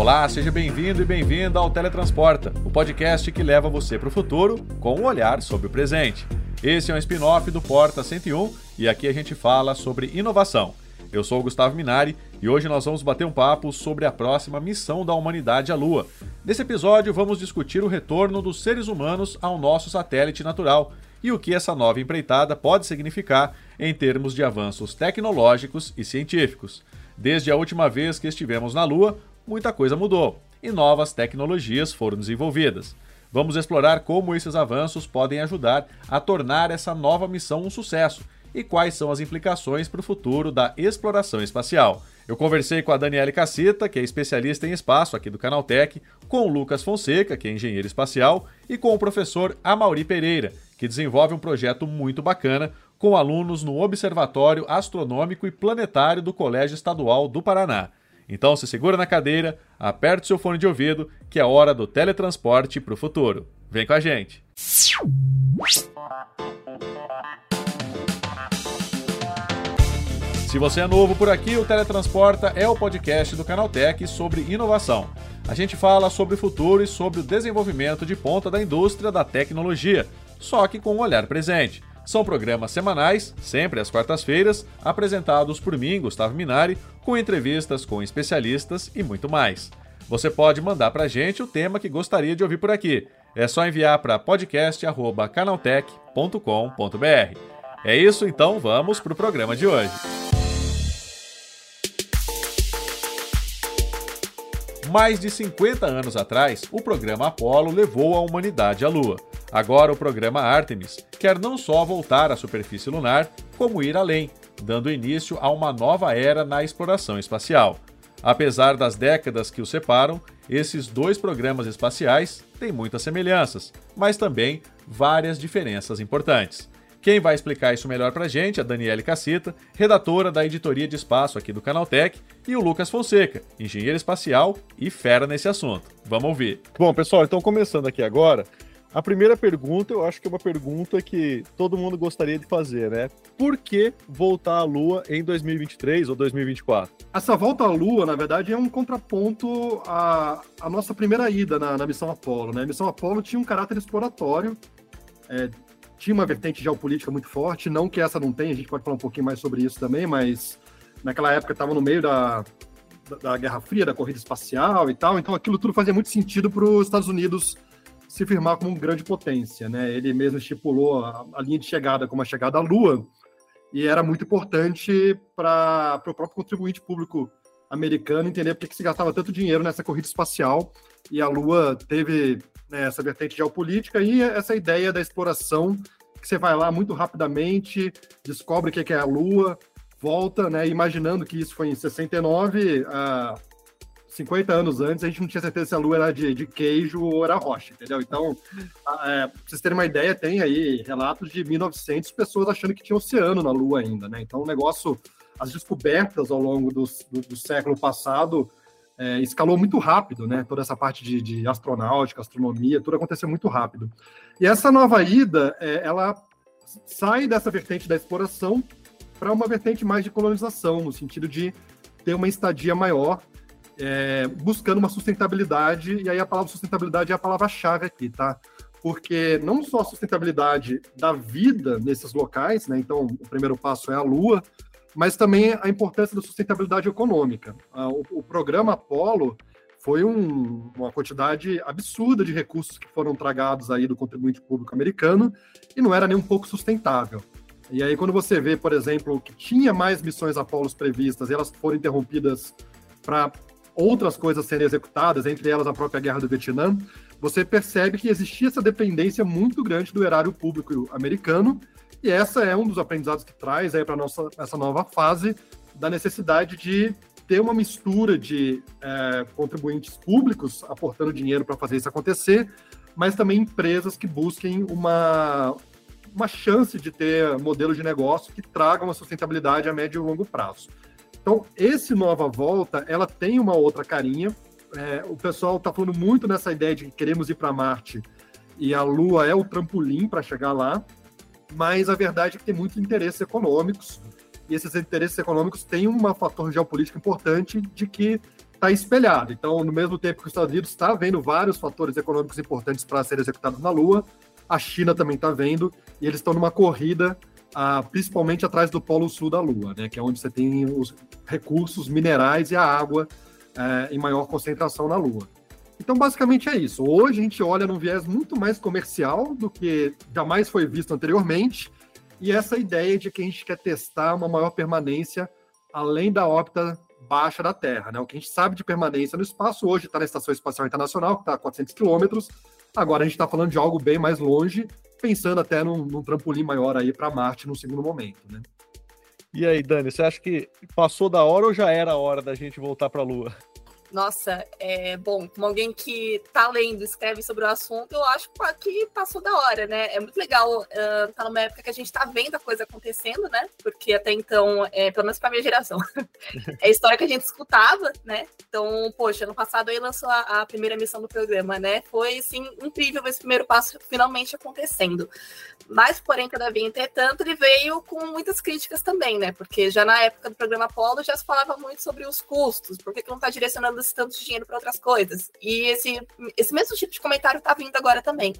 Olá, seja bem-vindo e bem-vinda ao Teletransporta, o podcast que leva você para o futuro com um olhar sobre o presente. Esse é um spin-off do Porta 101 e aqui a gente fala sobre inovação. Eu sou o Gustavo Minari e hoje nós vamos bater um papo sobre a próxima missão da humanidade à Lua. Nesse episódio, vamos discutir o retorno dos seres humanos ao nosso satélite natural e o que essa nova empreitada pode significar em termos de avanços tecnológicos e científicos. Desde a última vez que estivemos na Lua, muita coisa mudou e novas tecnologias foram desenvolvidas. Vamos explorar como esses avanços podem ajudar a tornar essa nova missão um sucesso e quais são as implicações para o futuro da exploração espacial. Eu conversei com a Daniele Caceta, que é especialista em espaço aqui do Canaltech, com o Lucas Fonseca, que é engenheiro espacial, e com o professor Amauri Pereira, que desenvolve um projeto muito bacana com alunos no Observatório Astronômico e Planetário do Colégio Estadual do Paraná. Então se segura na cadeira, aperte seu fone de ouvido, que é hora do teletransporte para o futuro. Vem com a gente! Se você é novo por aqui, o Teletransporta é o podcast do Canaltech sobre inovação. A gente fala sobre o futuro e sobre o desenvolvimento de ponta da indústria da tecnologia, só que com um olhar presente. São programas semanais, sempre às quartas-feiras, apresentados por mim, Gustavo Minari, com entrevistas com especialistas e muito mais. Você pode mandar para a gente o tema que gostaria de ouvir por aqui. É só enviar para podcast.canaltech.com.br. É isso, então vamos para o programa de hoje. Mais de 50 anos atrás, o programa Apollo levou a humanidade à Lua. Agora, o programa Artemis quer não só voltar à superfície lunar, como ir além, dando início a uma nova era na exploração espacial. Apesar das décadas que os separam, esses dois programas espaciais têm muitas semelhanças, mas também várias diferenças importantes. Quem vai explicar isso melhor pra gente é a Daniele Cacita, redatora da editoria de espaço aqui do Canaltech, e o Lucas Fonseca, engenheiro espacial e fera nesse assunto. Vamos ouvir. Bom, pessoal, então começando aqui agora, a primeira pergunta, eu acho que é uma pergunta que todo mundo gostaria de fazer, né? Por que voltar à Lua em 2023 ou 2024? Essa volta à Lua, na verdade, é um contraponto à, à nossa primeira ida na, na missão Apollo, né? A missão Apollo tinha um caráter exploratório, é, tinha uma vertente geopolítica muito forte, não que essa não tenha, a gente pode falar um pouquinho mais sobre isso também, mas naquela época estava no meio da, da, da, Guerra Fria, da corrida espacial e tal, então aquilo tudo fazia muito sentido para os Estados Unidos se firmar como grande potência, né? Ele mesmo estipulou a, a linha de chegada como a chegada à Lua, e era muito importante para o próprio contribuinte público americano entender por que se gastava tanto dinheiro nessa corrida espacial, e a Lua teve né, essa vertente geopolítica e essa ideia da exploração, que você vai lá muito rapidamente, descobre o que é a Lua, volta, né, imaginando que isso foi em 69, uh, 50 anos antes, a gente não tinha certeza se a Lua era de, de queijo ou era rocha, entendeu? Então, é, pra vocês terem uma ideia, tem aí relatos de 1900 pessoas achando que tinha oceano na Lua ainda, né? Então, o negócio, as descobertas ao longo do, do, do século passado é, escalou muito rápido, né? Toda essa parte de, de, astronáutica, astronomia, tudo aconteceu muito rápido. E essa nova ida, é, ela sai dessa vertente da exploração para uma vertente mais de colonização, no sentido de ter uma estadia maior, é, buscando uma sustentabilidade, e aí a palavra sustentabilidade é a palavra-chave aqui, tá? Porque não só a sustentabilidade da vida nesses locais, né? Então, o primeiro passo é a Lua, mas também a importância da sustentabilidade econômica. Ah, o, o programa Apollo foi um, uma quantidade absurda de recursos que foram tragados aí do contribuinte público americano e não era nem um pouco sustentável. E aí, quando você vê, por exemplo, que tinha mais missões Apollo previstas e elas foram interrompidas para outras coisas serem executadas, entre elas a própria guerra do Vietnã, você percebe que existia essa dependência muito grande do erário público americano e essa é um dos aprendizados que traz para nossa essa nova fase da necessidade de ter uma mistura de é, contribuintes públicos aportando dinheiro para fazer isso acontecer, mas também empresas que busquem uma, uma chance de ter modelos de negócio que tragam uma sustentabilidade a médio e longo prazo. Então, esse nova volta, ela tem uma outra carinha. É, o pessoal está falando muito nessa ideia de que queremos ir para Marte e a Lua é o trampolim para chegar lá mas a verdade é que tem muitos interesses econômicos, e esses interesses econômicos têm um fator geopolítico importante de que está espelhado. Então, no mesmo tempo que os Estados Unidos está vendo vários fatores econômicos importantes para serem executados na Lua, a China também está vendo, e eles estão numa corrida, ah, principalmente atrás do Polo Sul da Lua, né, que é onde você tem os recursos minerais e a água eh, em maior concentração na Lua. Então, basicamente é isso. Hoje a gente olha num viés muito mais comercial do que jamais foi visto anteriormente, e essa ideia de que a gente quer testar uma maior permanência além da órbita baixa da Terra. Né? O que a gente sabe de permanência no espaço hoje está na Estação Espacial Internacional, que está a 400 quilômetros. Agora a gente está falando de algo bem mais longe, pensando até num, num trampolim maior aí para Marte no segundo momento. Né? E aí, Dani, você acha que passou da hora ou já era a hora da gente voltar para a Lua? Nossa, é bom, como alguém que tá lendo, escreve sobre o assunto, eu acho que passou da hora, né? É muito legal uh, tá numa época que a gente tá vendo a coisa acontecendo, né? Porque até então, é, pelo menos pra minha geração, é a história que a gente escutava, né? Então, poxa, ano passado aí lançou a, a primeira missão do programa, né? Foi, assim, incrível esse primeiro passo finalmente acontecendo. Mas, porém, todavia, entretanto, ele veio com muitas críticas também, né? Porque já na época do programa Apollo já se falava muito sobre os custos, por que não tá direcionando esse tanto dinheiro para outras coisas. E esse, esse mesmo tipo de comentário tá vindo agora também.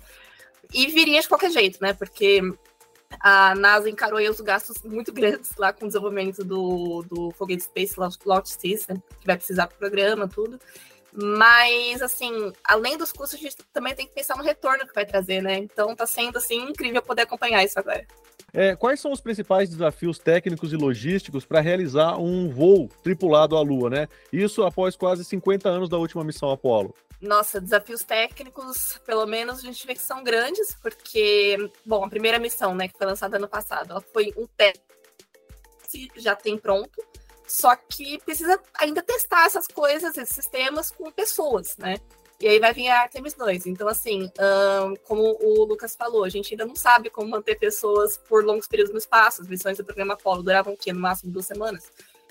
E viria de qualquer jeito, né? Porque a NASA encarou aí os gastos muito grandes lá com o desenvolvimento do, do foguete Space Launch System, que vai precisar para o programa, tudo. Mas, assim, além dos custos, a gente também tem que pensar no retorno que vai trazer, né? Então tá sendo, assim, incrível poder acompanhar isso agora. É, quais são os principais desafios técnicos e logísticos para realizar um voo tripulado à Lua, né? Isso após quase 50 anos da última missão Apollo. Nossa, desafios técnicos, pelo menos a gente vê que são grandes, porque, bom, a primeira missão, né, que foi lançada ano passado, ela foi um teste já tem pronto, só que precisa ainda testar essas coisas, esses sistemas com pessoas, né? E aí vai vir a Artemis 2. Então, assim, um, como o Lucas falou, a gente ainda não sabe como manter pessoas por longos períodos no espaço. As missões do programa Apollo duravam o quê? No máximo duas semanas.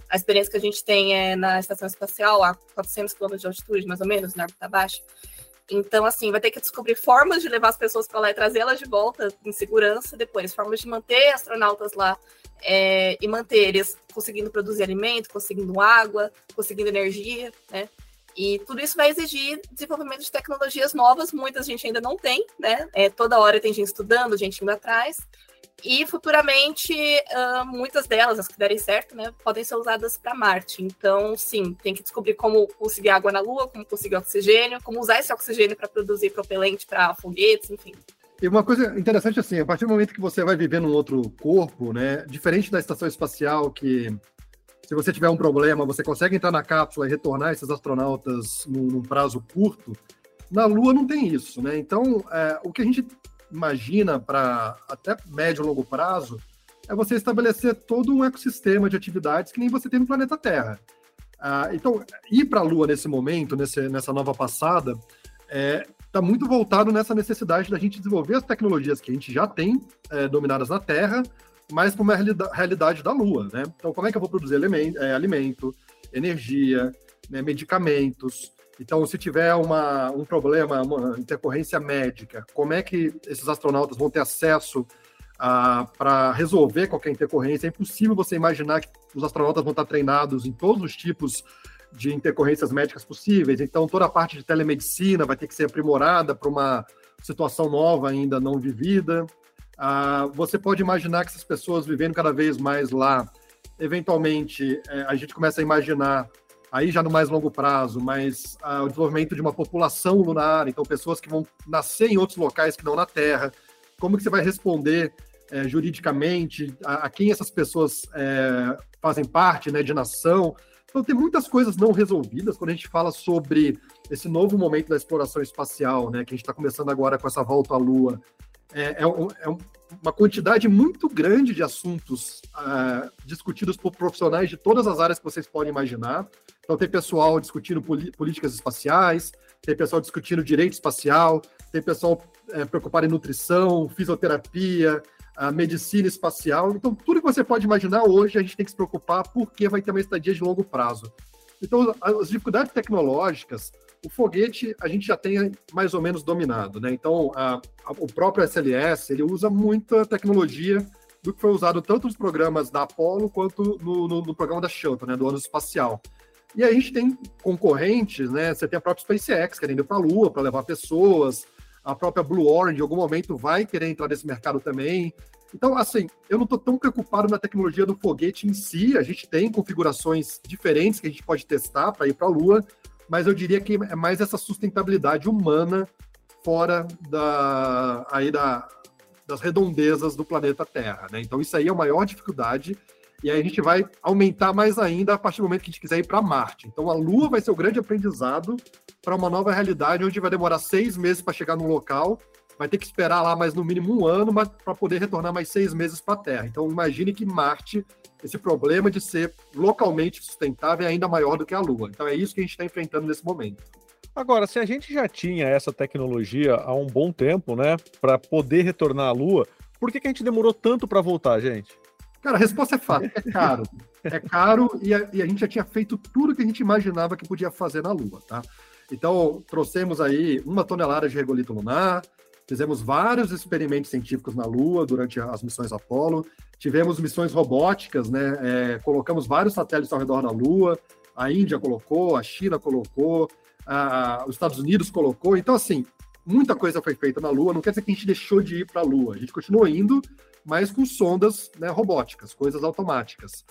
A experiência que a gente tem é na estação espacial, a 400 km de altitude, mais ou menos, na órbita baixa. Então, assim, vai ter que descobrir formas de levar as pessoas para lá e trazê-las de volta em segurança depois, formas de manter astronautas lá é, e manter eles conseguindo produzir alimento, conseguindo água, conseguindo energia, né? E tudo isso vai exigir desenvolvimento de tecnologias novas, muitas a gente ainda não tem, né? É, toda hora tem gente estudando, gente indo atrás. E futuramente, uh, muitas delas, as que derem certo, né, podem ser usadas para Marte. Então, sim, tem que descobrir como conseguir água na Lua, como conseguir oxigênio, como usar esse oxigênio para produzir propelente para foguetes, enfim. E uma coisa interessante assim, a partir do momento que você vai viver num outro corpo, né, diferente da estação espacial que se você tiver um problema, você consegue entrar na cápsula e retornar esses astronautas num, num prazo curto. Na Lua não tem isso, né? Então, é, o que a gente imagina para até médio e longo prazo é você estabelecer todo um ecossistema de atividades que nem você tem no planeta Terra. Ah, então, ir para a Lua nesse momento, nesse, nessa nova passada, está é, tá muito voltado nessa necessidade da gente desenvolver as tecnologias que a gente já tem é, dominadas na Terra, mas para uma realidade da Lua, né? Então, como é que eu vou produzir é, alimento energia, né, medicamentos? Então, se tiver uma, um problema, uma intercorrência médica, como é que esses astronautas vão ter acesso para resolver qualquer intercorrência? É impossível você imaginar que os astronautas vão estar treinados em todos os tipos de intercorrências médicas possíveis. Então, toda a parte de telemedicina vai ter que ser aprimorada para uma situação nova ainda não vivida. Ah, você pode imaginar que essas pessoas vivendo cada vez mais lá, eventualmente é, a gente começa a imaginar, aí já no mais longo prazo, mas ah, o desenvolvimento de uma população lunar, então pessoas que vão nascer em outros locais que não na Terra. Como que você vai responder é, juridicamente a, a, quem essas pessoas é, fazem parte, né, de nação? Então tem muitas coisas não resolvidas quando a gente fala sobre esse novo momento da exploração espacial, né, que a gente está começando agora com essa volta à Lua é, é, é uma quantidade muito grande de assuntos uh, discutidos por profissionais de todas as áreas que vocês podem imaginar. Então, tem pessoal discutindo políticas espaciais, tem pessoal discutindo direito espacial, tem pessoal é, preocupado em nutrição, fisioterapia, a medicina espacial. Então, tudo que você pode imaginar hoje, a gente tem que se preocupar porque vai ter uma estadia de longo prazo. Então, as dificuldades tecnológicas, o foguete a gente já tem mais ou menos dominado, né? Então, a, a, o próprio SLS, ele usa muita tecnologia do que foi usado tanto nos programas da Apollo quanto no, no, no programa da Shuttle, né, do ano espacial. E a gente tem concorrentes, né? Você tem a própria SpaceX querendo ir para a Lua para levar pessoas, a própria Blue Origin em algum momento vai querer entrar nesse mercado também. Então, assim, eu não estou tão preocupado na tecnologia do foguete em si. A gente tem configurações diferentes que a gente pode testar para ir para a Lua, mas eu diria que é mais essa sustentabilidade humana fora da, aí da, das redondezas do planeta Terra. Né? Então, isso aí é a maior dificuldade. E aí a gente vai aumentar mais ainda a partir do momento que a gente quiser ir para Marte. Então, a Lua vai ser o grande aprendizado para uma nova realidade, onde vai demorar seis meses para chegar no local vai ter que esperar lá mais no mínimo um ano para poder retornar mais seis meses para a Terra. Então, imagine que Marte, esse problema de ser localmente sustentável é ainda maior do que a Lua. Então, é isso que a gente está enfrentando nesse momento. Agora, se a gente já tinha essa tecnologia há um bom tempo, né, para poder retornar à Lua, por que, que a gente demorou tanto para voltar, gente? Cara, a resposta é fácil, é caro. É caro e a, e a, gente já tinha feito tudo que a gente imaginava que podia fazer na Lua, tá? Então, trouxemos aí uma tonelada de regolito lunar, Fizemos vários experimentos científicos na Lua durante as missões Apollo. Tivemos missões robóticas, né? É, colocamos vários satélites ao redor da Lua. A Índia colocou, a China colocou, a, os Estados Unidos colocou. Então, assim, muita coisa foi feita na Lua. Não quer dizer que a gente deixou de ir para a Lua. A gente continuou indo, mas com sondas né, robóticas, coisas automáticas.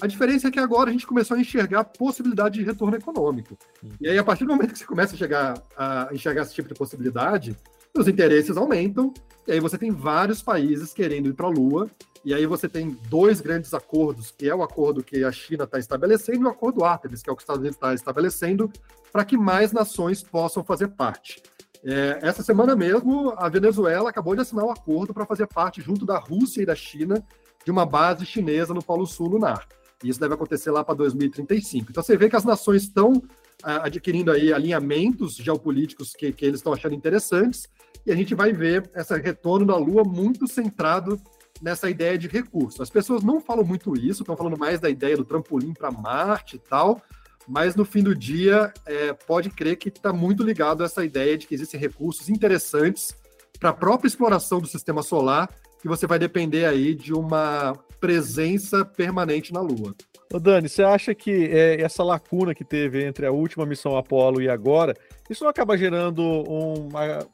A diferença é que agora a gente começou a enxergar a possibilidade de retorno econômico. E aí, a partir do momento que você começa a, chegar, a enxergar esse tipo de possibilidade, os interesses aumentam, e aí você tem vários países querendo ir para a Lua, e aí você tem dois grandes acordos, que é o acordo que a China está estabelecendo e o acordo Artemis, que é o que os Estados Unidos está estabelecendo, para que mais nações possam fazer parte. É, essa semana mesmo, a Venezuela acabou de assinar um acordo para fazer parte, junto da Rússia e da China, de uma base chinesa no Polo Sul lunar. E isso deve acontecer lá para 2035. Então você vê que as nações estão adquirindo aí alinhamentos geopolíticos que, que eles estão achando interessantes, e a gente vai ver esse retorno da Lua muito centrado nessa ideia de recurso. As pessoas não falam muito isso, estão falando mais da ideia do trampolim para Marte e tal, mas no fim do dia, é, pode crer que está muito ligado a essa ideia de que existem recursos interessantes para a própria exploração do sistema solar, que você vai depender aí de uma presença permanente na Lua. Ô Dani, você acha que é, essa lacuna que teve entre a última missão Apollo e agora, isso não acaba gerando uma,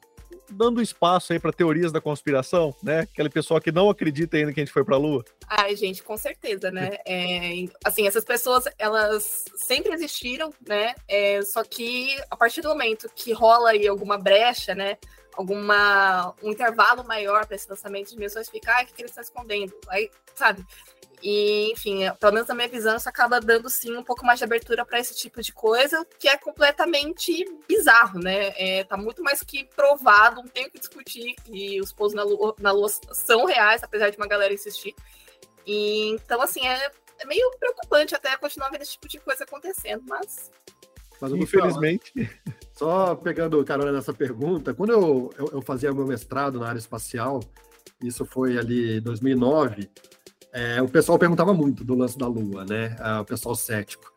dando espaço aí para teorias da conspiração, né? Aquele pessoal que não acredita ainda que a gente foi para a Lua. Ai, gente, com certeza, né? É, assim, essas pessoas, elas sempre existiram, né? É, só que a partir do momento que rola aí alguma brecha, né? Alguma, um intervalo maior para esse lançamento de missões, ficar, ah, que eles estão escondendo? Aí, sabe? E, enfim, pelo menos na minha visão, isso acaba dando sim um pouco mais de abertura para esse tipo de coisa, que é completamente bizarro, né? É, tá muito mais que provado, não tem o que discutir que os pousos na lua, na lua são reais, apesar de uma galera insistir. E, então, assim, é, é meio preocupante até continuar vendo esse tipo de coisa acontecendo, mas. Mas infelizmente. Só pegando carona nessa pergunta, quando eu, eu, eu fazia meu mestrado na área espacial, isso foi ali em 2009 é, o pessoal perguntava muito do lance da Lua, né? o pessoal cético.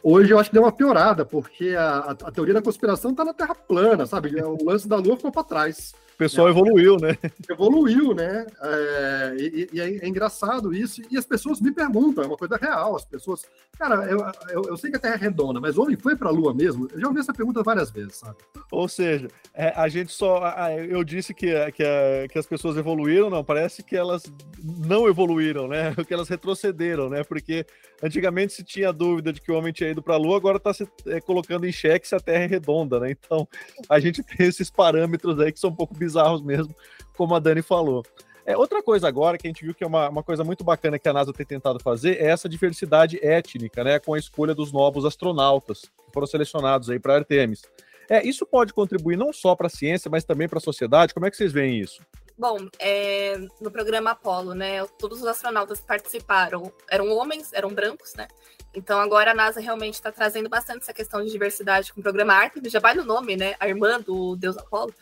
Hoje eu acho que deu uma piorada, porque a, a teoria da conspiração está na Terra plana, sabe? O lance da Lua ficou para trás. O pessoal é, evoluiu, né? Evoluiu, né? É, e, e é, é, engraçado isso. E as pessoas me perguntam, é uma coisa real. As pessoas. Cara, eu, eu, eu sei que a Terra é redonda, mas o homem foi para a Lua mesmo? Eu já ouvi essa pergunta várias vezes, sabe? Ou seja, é, a gente só. eu disse que, que, que as pessoas evoluíram, não. Parece que elas não evoluíram, né? Que elas retrocederam, né? Porque antigamente se tinha dúvida de que o homem tinha ido para a Lua, agora está se é, colocando em xeque se a Terra é redonda, né? Então a gente tem esses parâmetros aí que são um pouco bizarros mesmo, como a Dani falou. É, outra coisa agora que a gente viu que é uma, uma coisa muito bacana que a NASA tem tentado fazer é essa diversidade étnica, né, com a escolha dos novos astronautas que foram selecionados aí para Artemis. É, isso pode contribuir não só para a ciência, mas também para a sociedade. Como é que vocês veem isso? Bom, é, no programa Apollo, né, todos os astronautas que participaram eram homens, eram brancos, né? Então agora a NASA realmente está trazendo bastante essa questão de diversidade com o programa Artemis, já vai no nome, né? A irmã do Deus Apolo.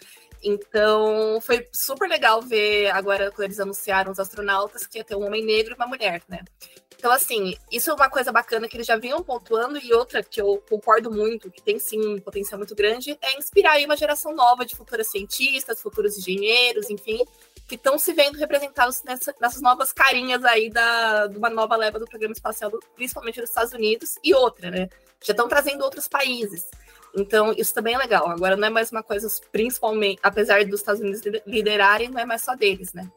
Então, foi super legal ver agora quando eles anunciaram os astronautas que ia ter um homem negro e uma mulher, né? Então, assim, isso é uma coisa bacana que eles já vinham pontuando, e outra que eu concordo muito, que tem sim um potencial muito grande, é inspirar aí uma geração nova de futuros cientistas, futuros engenheiros, enfim, que estão se vendo representados nessa, nessas novas carinhas aí da, de uma nova leva do programa espacial, principalmente dos Estados Unidos, e outra, né? Já estão trazendo outros países. Então, isso também é legal. Agora, não é mais uma coisa, principalmente, apesar dos Estados Unidos liderarem, não é mais só deles, né?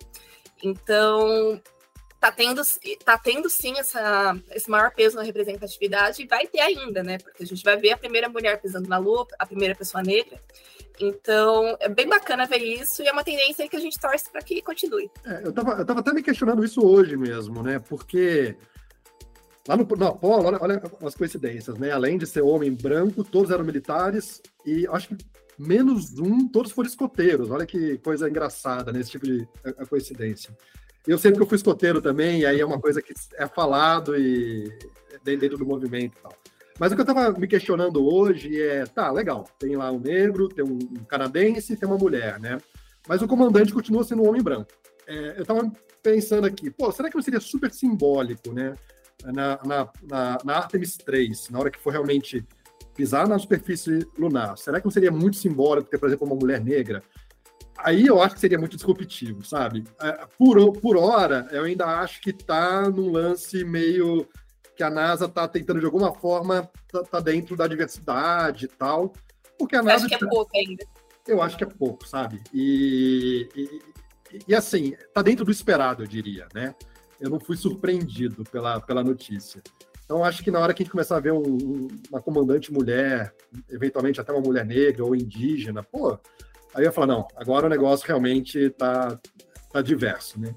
Então, tá tendo, tá tendo sim essa, esse maior peso na representatividade e vai ter ainda, né? Porque a gente vai ver a primeira mulher pisando na lua, a primeira pessoa negra. Então, é bem bacana ver isso e é uma tendência que a gente torce para que continue. É, eu, tava, eu tava até me questionando isso hoje mesmo, né? Porque lá no, no Apolo, olha, olha as coincidências, né? Além de ser homem branco, todos eram militares e acho que menos um, todos foram escoteiros. Olha que coisa engraçada nesse tipo de a, a coincidência. Eu sei que eu fui escoteiro também, e aí é uma coisa que é falado e dentro do movimento e tal. Mas o que eu estava me questionando hoje é, tá, legal, tem lá um negro, tem um canadense, tem uma mulher, né? Mas o comandante continua sendo um homem branco. É, eu estava pensando aqui, pô, será que não seria super simbólico, né? Na, na, na, na Artemis 3, na hora que for realmente pisar na superfície lunar, será que não seria muito simbólico ter, por exemplo, uma mulher negra? Aí eu acho que seria muito disruptivo, sabe? É, por, por hora, eu ainda acho que tá num lance meio que a NASA está tentando de alguma forma tá, tá, dentro da diversidade e tal, porque a Você NASA acha que é pouco ainda. Eu acho que é pouco, sabe? E, e, e, assim, tá dentro do esperado, eu diria, né? Eu não fui surpreendido pela, pela notícia. Então, acho que na hora que a gente começar a ver um, uma comandante mulher, eventualmente até uma mulher negra ou indígena, pô, aí eu ia falar, não, agora o negócio realmente tá, tá diverso, né?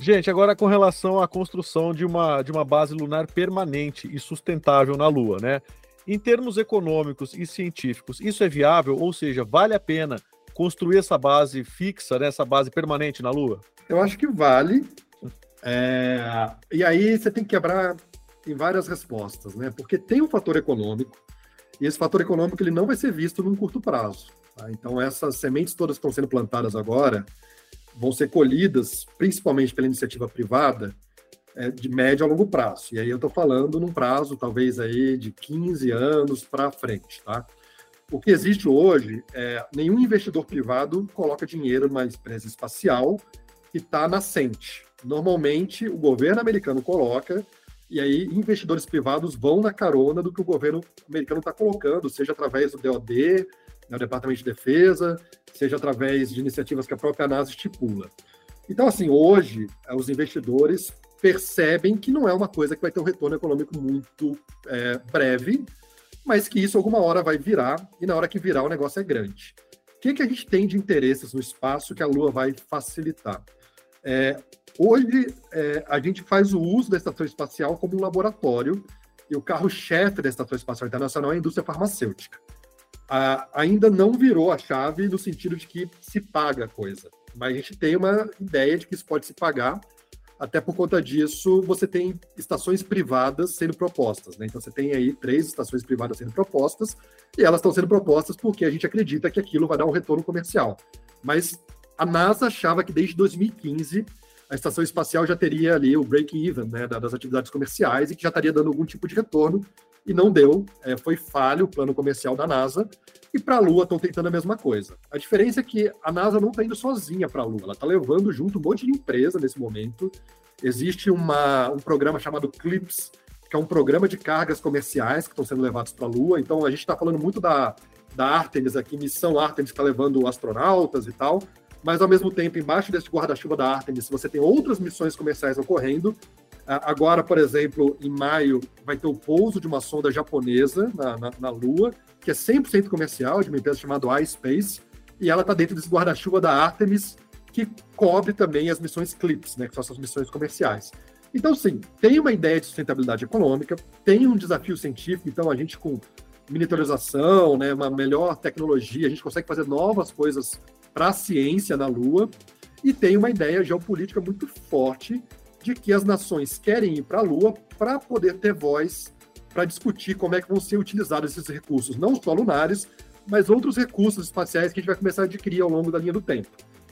Gente, agora com relação à construção de uma, de uma base lunar permanente e sustentável na Lua, né? Em termos econômicos e científicos, isso é viável? Ou seja, vale a pena construir essa base fixa, né, essa base permanente na Lua? Eu acho que vale. É... E aí você tem que quebrar em várias respostas, né? Porque tem um fator econômico, e esse fator econômico ele não vai ser visto num curto prazo. Tá? Então, essas sementes todas que estão sendo plantadas agora, vão ser colhidas, principalmente pela iniciativa privada, é, de médio a longo prazo. E aí eu estou falando num prazo talvez aí de 15 anos para frente, tá? O que existe hoje é nenhum investidor privado coloca dinheiro numa empresa espacial que está nascente. Normalmente o governo americano coloca e aí investidores privados vão na carona do que o governo americano está colocando, seja através do DoD, né, o Departamento de Defesa, seja através de iniciativas que a própria NASA estipula. Então, assim, hoje, eh, os investidores percebem que não é uma coisa que vai ter um retorno econômico muito é, breve, mas que isso alguma hora vai virar, e na hora que virar o negócio é grande. O que, que a gente tem de interesses no espaço que a Lua vai facilitar? É, hoje, é, a gente faz o uso da estação espacial como um laboratório, e o carro-chefe da Estação Espacial Internacional é a indústria farmacêutica a, ainda não virou a chave no sentido de que se paga a coisa. Mas a gente tem uma ideia de que isso pode se pagar, até por conta disso, você tem estações privadas sendo propostas. Né? Então, você tem aí três estações privadas sendo propostas, e elas estão sendo propostas porque a gente acredita que aquilo vai dar um retorno comercial. Mas a NASA achava que desde 2015 a estação espacial já teria ali o break-even né, das atividades comerciais e que já estaria dando algum tipo de retorno e não deu. É, foi falho o plano comercial da NASA. E para a Lua estão tentando a mesma coisa. A diferença é que a NASA não está indo sozinha para a Lua, ela está levando junto um monte de empresa nesse momento. Existe uma, um programa chamado CLIPS, que é um programa de cargas comerciais que estão sendo levados para a Lua. Então a gente está falando muito da, da Artemis aqui, missão Artemis que está levando astronautas e tal. Mas ao mesmo tempo, embaixo desse guarda-chuva da Artemis, você tem outras missões comerciais ocorrendo Agora, por exemplo, em maio, vai ter o pouso de uma sonda japonesa na, na, na Lua, que é 100% comercial, de uma empresa chamada iSpace, e ela está dentro desse guarda-chuva da Artemis, que cobre também as missões CLIPS, né, que são essas missões comerciais. Então, sim, tem uma ideia de sustentabilidade econômica, tem um desafio científico, então a gente com miniaturização, né, uma melhor tecnologia, a gente consegue fazer novas coisas para a ciência na Lua, e tem uma ideia geopolítica muito forte de que as nações querem ir para a Lua para poder ter voz para discutir como é que vão ser utilizados esses recursos, não só lunares, mas outros recursos espaciais que a gente vai começar a adquirir ao longo da linha do tempo.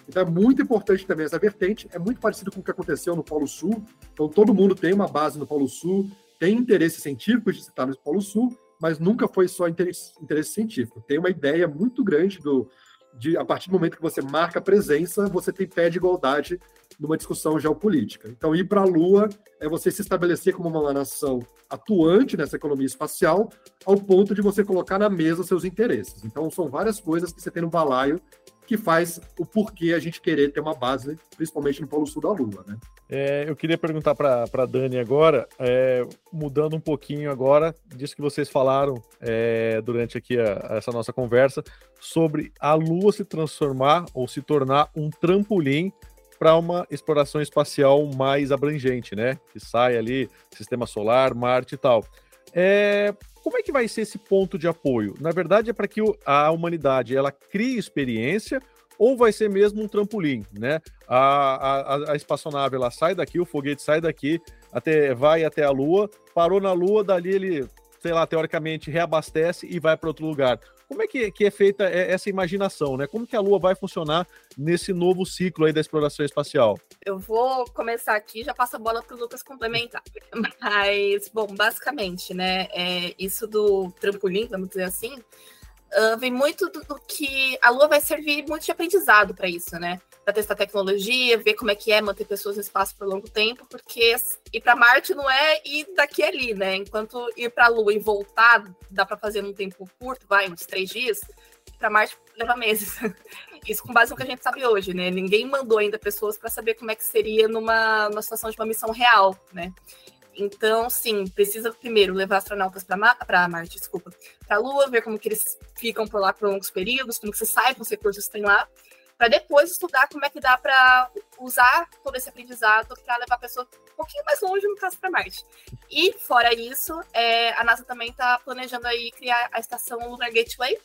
Então é muito importante também essa vertente, é muito parecido com o que aconteceu no Polo Sul. Então todo mundo tem uma base no Polo Sul, tem interesse científico de estar no Polo Sul, mas nunca foi só interesse, interesse científico. Tem uma ideia muito grande do, de a partir do momento que você marca presença, você tem pé de igualdade numa discussão geopolítica. Então, ir para a Lua é você se estabelecer como uma nação atuante nessa economia espacial, ao ponto de você colocar na mesa seus interesses. Então, são várias coisas que você tem no balaio que faz o porquê a gente querer ter uma base, principalmente no Polo Sul da Lua, né? É, eu queria perguntar para a Dani agora, é, mudando um pouquinho agora disso que vocês falaram é, durante aqui a, essa nossa conversa, sobre a Lua se transformar ou se tornar um trampolim para uma exploração espacial mais abrangente, né? Que sai ali, sistema solar, Marte e tal. É, como é que vai ser esse ponto de apoio? Na verdade, é para que a humanidade ela crie experiência ou vai ser mesmo um trampolim, né? A, a, a espaçonave ela sai daqui, o foguete sai daqui, até vai até a Lua, parou na Lua, dali ele, sei lá, teoricamente reabastece e vai para outro lugar. Como é que, que é feita essa imaginação, né? Como que a Lua vai funcionar nesse novo ciclo aí da exploração espacial? Eu vou começar aqui, já passo a bola para o Lucas complementar. Mas, bom, basicamente, né? É, isso do trampolim, vamos dizer assim, uh, vem muito do, do, que a Lua vai servir muito de aprendizado para isso, né? Para testar tecnologia, ver como é que é manter pessoas no espaço por longo tempo, porque ir para Marte não é ir daqui ali, né? Enquanto ir para a Lua e voltar dá para fazer num tempo curto, vai, uns três dias, para Marte leva meses. Isso com base no que a gente sabe hoje, né? Ninguém mandou ainda pessoas para saber como é que seria numa, numa situação de uma missão real, né? Então, sim, precisa primeiro levar astronautas para Marte, desculpa, para a Lua, ver como que eles ficam por lá por longos períodos, como que você sai com os recursos que tem lá, para depois estudar como é que dá para usar todo esse aprendizado para levar a pessoa um pouquinho mais longe, no caso, para Marte. E, fora isso, é, a NASA também está planejando aí criar a estação Lunar Gateway,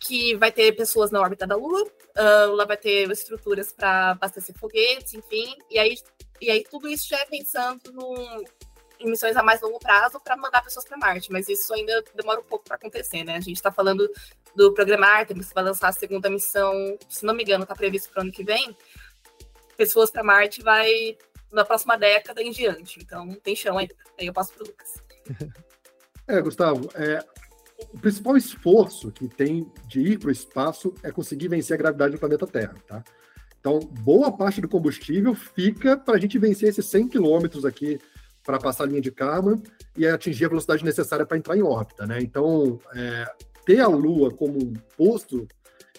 que vai ter pessoas na órbita da Lua, uh, lá vai ter estruturas para abastecer foguetes, enfim, e aí, e aí tudo isso já é pensando num, em missões a mais longo prazo para mandar pessoas para Marte, mas isso ainda demora um pouco para acontecer, né? A gente está falando do programa Artemis, que vai lançar a segunda missão, se não me engano, está previsto para o ano que vem. Pessoas para Marte vai na próxima década em diante, então tem chão ainda. Aí eu passo para Lucas. É, Gustavo, é, o principal esforço que tem de ir para o espaço é conseguir vencer a gravidade do planeta Terra, tá? Então, boa parte do combustível fica para a gente vencer esses 100 quilômetros aqui para passar a linha de Kármán e atingir a velocidade necessária para entrar em órbita, né? Então, é, ter a Lua como um posto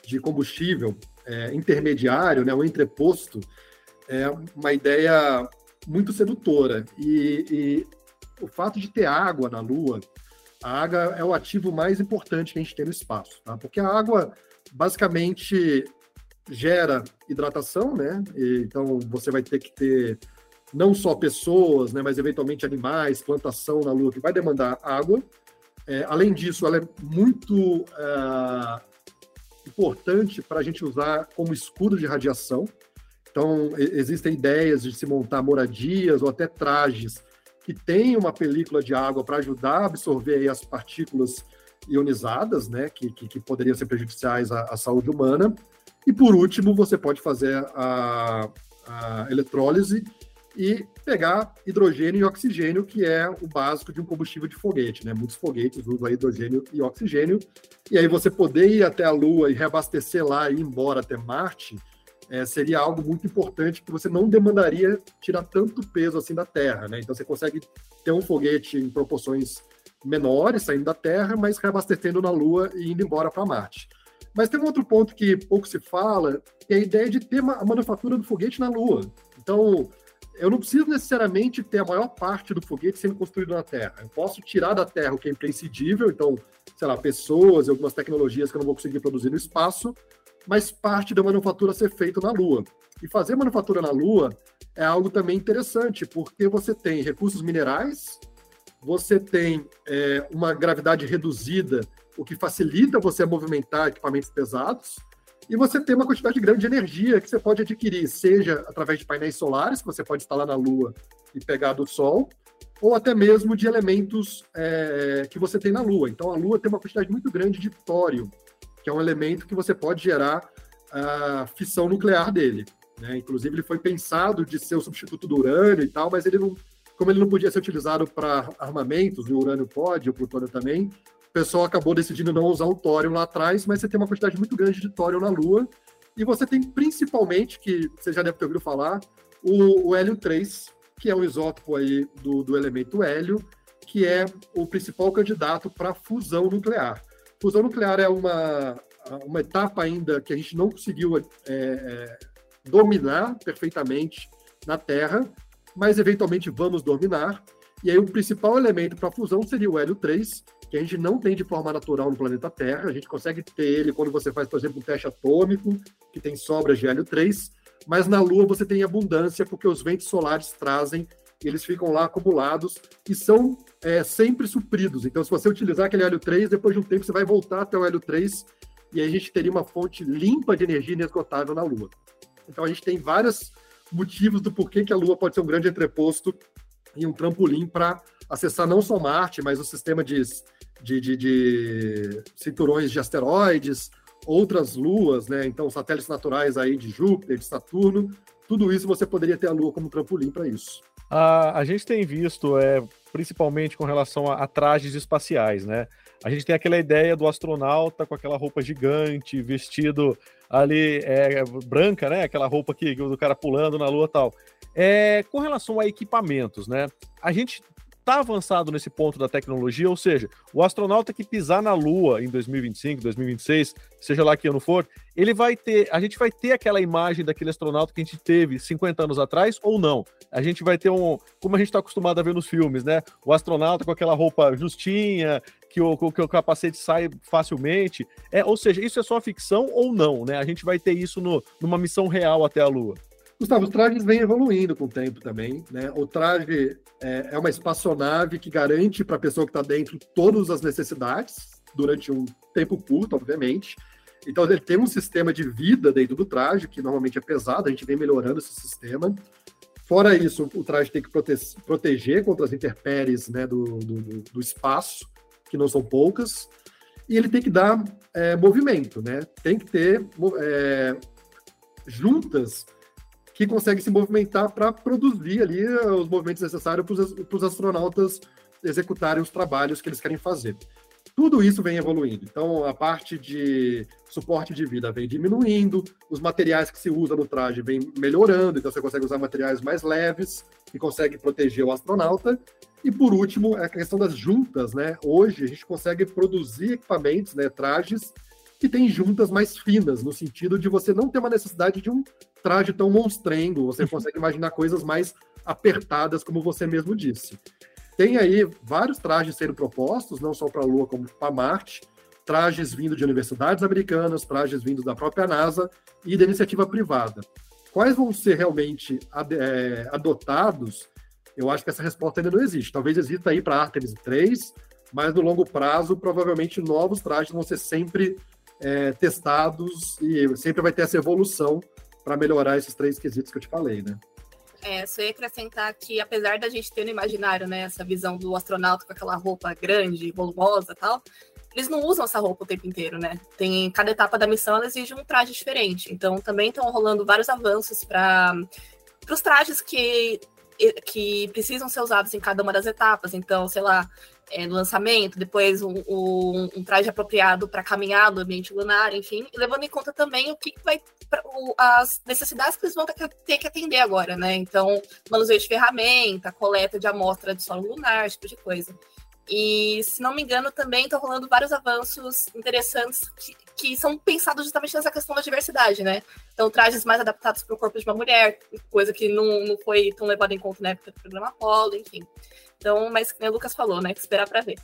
de combustível é, intermediário, né, um entreposto, é uma ideia muito sedutora. E, e o fato de ter água na Lua a água é o ativo mais importante que a gente tem no espaço, tá? Porque a água basicamente gera hidratação, né? E, então você vai ter que ter não só pessoas, né, mas eventualmente animais, plantação na Lua que vai demandar água. É, além disso, ela é muito é, importante para a gente usar como escudo de radiação. Então, existem ideias de se montar moradias ou até trajes que tem uma película de água para ajudar a absorver as partículas ionizadas, né, que, que, que poderiam ser prejudiciais à, à, saúde humana. E por último, você pode fazer a, a eletrólise e pegar hidrogênio e oxigênio, que é o básico de um combustível de foguete, né? Muitos foguetes usam hidrogênio e oxigênio. E aí você poder ir até a Lua e reabastecer lá e ir embora até Marte, é, seria algo muito importante que você não demandaria tirar tanto peso assim da Terra, né? Então você consegue ter um foguete em proporções menores saindo da Terra, mas reabastecendo na Lua e indo embora para Marte. Mas tem um outro ponto que pouco se fala, que é a ideia de ter a manufatura do foguete na Lua. Então, eu não preciso necessariamente ter a maior parte do foguete sendo construído na Terra. Eu posso tirar da Terra o que é imprescindível, então, sei lá, pessoas e algumas tecnologias que eu não vou conseguir produzir no espaço, mas parte da manufatura ser feita na Lua. E fazer manufatura na Lua é algo também interessante, porque você tem recursos minerais, você tem é, uma gravidade reduzida, o que facilita você movimentar equipamentos pesados, e você tem uma quantidade grande de energia que você pode adquirir, seja através de painéis solares, que você pode instalar na Lua e pegar do Sol, ou até mesmo de elementos é, que você tem na Lua. Então, a Lua tem uma quantidade muito grande de tório, que é um elemento que você pode gerar a fissão nuclear dele. Né? Inclusive, ele foi pensado de ser o substituto do urânio e tal, mas ele não, como ele não podia ser utilizado para armamentos, o urânio pode, o plutônio também, o pessoal acabou decidindo não usar o tório lá atrás, mas você tem uma quantidade muito grande de tório na Lua, e você tem principalmente, que você já deve ter ouvido falar, o, o hélio 3, que é o isótopo aí do, do elemento hélio, que é o principal candidato para fusão nuclear. Fusão nuclear é uma, uma etapa ainda que a gente não conseguiu é, é, dominar perfeitamente na Terra, mas eventualmente vamos dominar. E aí o principal elemento para fusão seria o hélio 3, que a gente não tem de forma natural no planeta Terra. A gente consegue ter ele quando você faz, por exemplo, um teste atômico, que tem sobras de hélio 3, mas na Lua você tem abundância, porque os ventos solares trazem, eles ficam lá acumulados e são é, sempre supridos. Então, se você utilizar aquele hélio 3, depois de um tempo você vai voltar até o hélio 3 e aí a gente teria uma fonte limpa de energia inesgotável na Lua. Então, a gente tem vários motivos do porquê que a Lua pode ser um grande entreposto e um trampolim para acessar não só Marte, mas o sistema de, de, de, de cinturões de asteroides, outras luas, né? Então, satélites naturais aí de Júpiter, de Saturno, tudo isso você poderia ter a Lua como trampolim para isso. A, a gente tem visto, é, principalmente com relação a, a, trajes espaciais, né? A gente tem aquela ideia do astronauta com aquela roupa gigante, vestido ali é, branca, né? Aquela roupa que, do cara pulando na lua tal. É, com relação a equipamentos, né? A gente está avançado nesse ponto da tecnologia, ou seja, o astronauta que pisar na Lua em 2025, 2026, seja lá que ano for, ele vai ter, a gente vai ter aquela imagem daquele astronauta que a gente teve 50 anos atrás ou não? A gente vai ter um, como a gente está acostumado a ver nos filmes, né? O astronauta com aquela roupa justinha, que o, que o capacete sai facilmente. É, ou seja, isso é só ficção ou não, né? A gente vai ter isso no, numa missão real até a Lua. Gustavo, os trajes vêm evoluindo com o tempo também. Né? O traje é, é uma espaçonave que garante para a pessoa que está dentro todas as necessidades, durante um tempo curto, obviamente. Então, ele tem um sistema de vida dentro do traje, que normalmente é pesado, a gente vem melhorando esse sistema. Fora isso, o traje tem que prote proteger contra as intempéries né, do, do, do, espaço, que não são poucas. E ele tem que dar é, movimento, né? Tem que ter é, juntas que consegue se movimentar para produzir ali eh, os movimentos necessários para os astronautas executarem os trabalhos que eles querem fazer. Tudo isso vem evoluindo. Então, a parte de suporte de vida vem diminuindo, os materiais que se usa no traje vem melhorando, então você consegue usar materiais mais leves e consegue proteger o astronauta. E por último, a questão das juntas, né? Hoje a gente consegue produzir equipamentos, né, trajes que têm juntas mais finas, no sentido de você não ter uma necessidade de um traje tão monstrengo, você consegue imaginar coisas mais apertadas, como você mesmo disse. Tem aí vários trajes sendo propostos, não só para a Lua, como para Marte, trajes vindo de universidades americanas, trajes vindo da própria NASA e da iniciativa privada. Quais vão ser realmente ad é, adotados? Eu acho que essa resposta ainda não existe. Talvez exista aí para Artemis 3, mas no longo prazo, provavelmente novos trajes vão ser sempre é, testados e sempre vai ter essa evolução para melhorar esses três quesitos que eu te falei, né? É, só ia acrescentar que, apesar da gente ter no imaginário, né, essa visão do astronauta com aquela roupa grande, volumosa tal, eles não usam essa roupa o tempo inteiro, né? Tem cada etapa da missão ela exige um traje diferente. Então também estão rolando vários avanços para os trajes que que precisam ser usados em cada uma das etapas. Então, sei lá, é, no lançamento, depois um, um, um traje apropriado para caminhar no ambiente lunar, enfim, levando em conta também o que, vai o, as necessidades que eles vão ter, que atender agora, né? Então, manuseio de ferramenta, coleta de amostra de solo lunar, esse tipo de coisa. E, se não me engano, também estão rolando vários avanços interessantes que, que são pensados justamente nessa questão da diversidade, né? Então, trajes mais adaptados para o corpo de uma mulher, coisa que não, não foi tão levada em conta na época do programa Apollo, enfim. Então, mas como o Lucas falou, né? Que esperar para ver.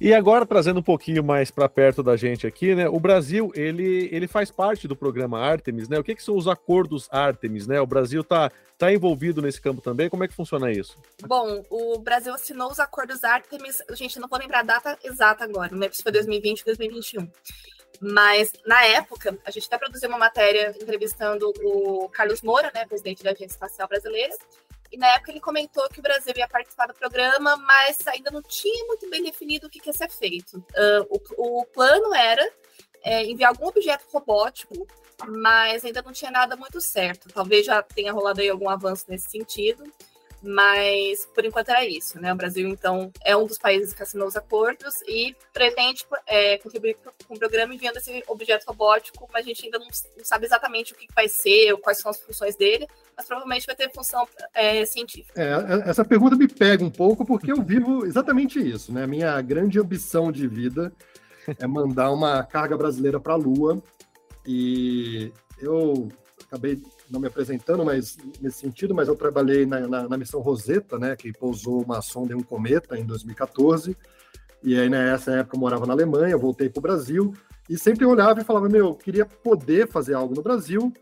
E agora, trazendo um pouquinho mais para perto da gente aqui, né? O Brasil, ele, ele faz parte do programa Artemis, né? O que, que são os acordos Artemis, né? O Brasil está tá envolvido nesse campo também. Como é que funciona isso? Bom, o Brasil assinou os acordos Artemis, gente, não vou lembrar a data exata agora, não lembro se foi 2020 ou 2021. Mas, na época, a gente até produziu uma matéria entrevistando o Carlos Moura, né, presidente da Agência Espacial Brasileira, e na época ele comentou que o Brasil ia participar do programa, mas ainda não tinha muito bem definido o que, que ia ser feito. Uh, o, o, plano era é, enviar algum objeto robótico mas ainda não tinha nada muito certo. Talvez já tenha rolado aí algum avanço nesse sentido, mas por enquanto era isso, né? O Brasil, então, é um dos países que assinou os acordos e pretende é, contribuir com o programa enviando esse objeto robótico, mas a gente ainda não, sabe exatamente o que vai ser, quais são as funções dele, mas provavelmente vai ter função é, científica. É, é, essa pergunta me pega um pouco, porque eu vivo exatamente isso, né? A minha grande ambição de vida é mandar uma carga brasileira para a Lua, e eu acabei não me apresentando, mas nesse sentido, mas eu trabalhei na, na, na missão Rosetta, né, que pousou uma sonda em um cometa em 2014. E aí, nessa época, eu morava na Alemanha, voltei para o Brasil e sempre olhava e falava: Meu, eu queria poder fazer algo no Brasil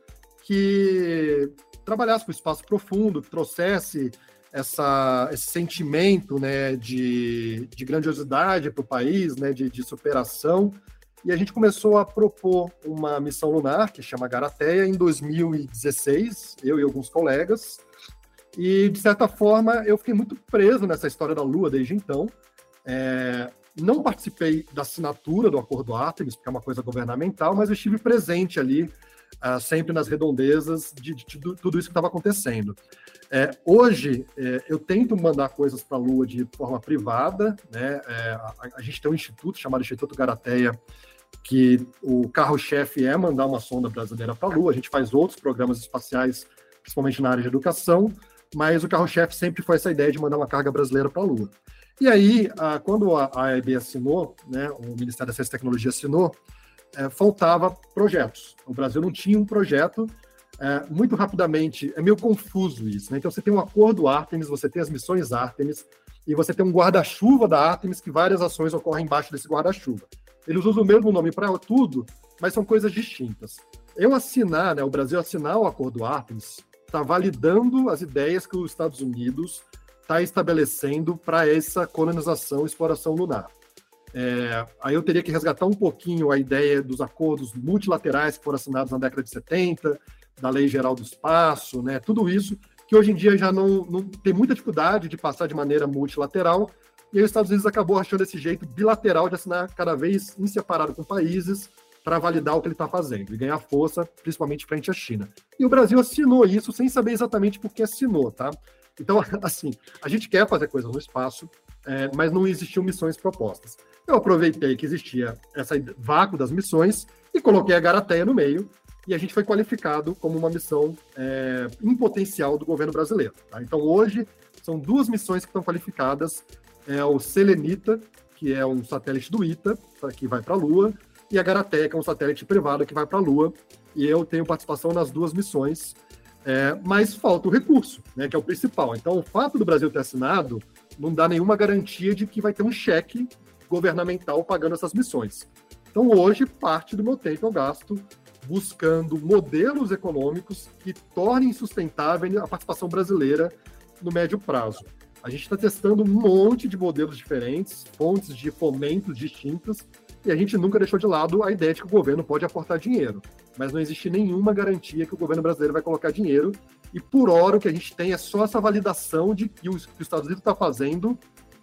que trabalhasse com o espaço profundo, que trouxesse essa, esse sentimento né, de, de grandiosidade para o país, né, de, de superação. E a gente começou a propor uma missão lunar, que chama Garateia, em 2016, eu e alguns colegas. E, de certa forma, eu fiquei muito preso nessa história da Lua desde então. É, não participei da assinatura do Acordo Artemis, porque é uma coisa governamental, mas eu estive presente ali, uh, sempre nas redondezas de, de, de, de tudo isso que estava acontecendo. É, hoje, é, eu tento mandar coisas para a Lua de forma privada. Né? É, a, a, gente tem um instituto chamado Instituto Garateia, que o carro-chefe é mandar uma sonda brasileira para a Lua. A gente faz outros programas espaciais, principalmente na área de educação, mas o carro-chefe sempre foi essa ideia de mandar uma carga brasileira para a Lua. E aí, quando a AEB assinou, né, o Ministério da Ciência e Tecnologia assinou, é, faltava projetos. O Brasil não tinha um projeto. É, muito rapidamente, é meio confuso isso. Né? Então, você tem um acordo Artemis, você tem as missões Artemis, e você tem um guarda-chuva da Artemis, que várias ações ocorrem embaixo desse guarda-chuva. Eles usam o mesmo nome para tudo, mas são coisas distintas. Eu assinar, né, o Brasil assinar o acordo Artemis, está validando as ideias que os Estados Unidos está estabelecendo para essa colonização e exploração lunar. É, aí eu teria que resgatar um pouquinho a ideia dos acordos multilaterais que foram assinados na década de 70, da Lei Geral do Espaço, né, tudo isso que hoje em dia já não, não tem muita dificuldade de passar de maneira multilateral, e aí os Estados Unidos acabou achando esse jeito bilateral de assinar cada vez em separado com países para validar o que ele está fazendo e ganhar força, principalmente frente à China. E o Brasil assinou isso sem saber exatamente por que assinou, tá? Então, assim, a gente quer fazer coisas no espaço, é, mas não existiam missões propostas. Eu aproveitei que existia esse vácuo das missões e coloquei a Garateia no meio, e a gente foi qualificado como uma missão é, em potencial do governo brasileiro. Tá? Então, hoje, são duas missões que estão qualificadas é o Selenita, que é um satélite do ITA, que vai para a Lua, e a Garateia, que é um satélite privado que vai para a Lua. E eu tenho participação nas duas missões, é, mas falta o recurso, né, que é o principal. Então, o fato do Brasil ter assinado não dá nenhuma garantia de que vai ter um cheque governamental pagando essas missões. Então, hoje, parte do meu tempo eu gasto buscando modelos econômicos que tornem sustentável a participação brasileira no médio prazo. A gente está testando um monte de modelos diferentes, fontes de fomentos distintas, e a gente nunca deixou de lado a ideia de que o governo pode aportar dinheiro. Mas não existe nenhuma garantia que o governo brasileiro vai colocar dinheiro, e por hora o que a gente tem é só essa validação de que os, que os Estados Unidos está fazendo,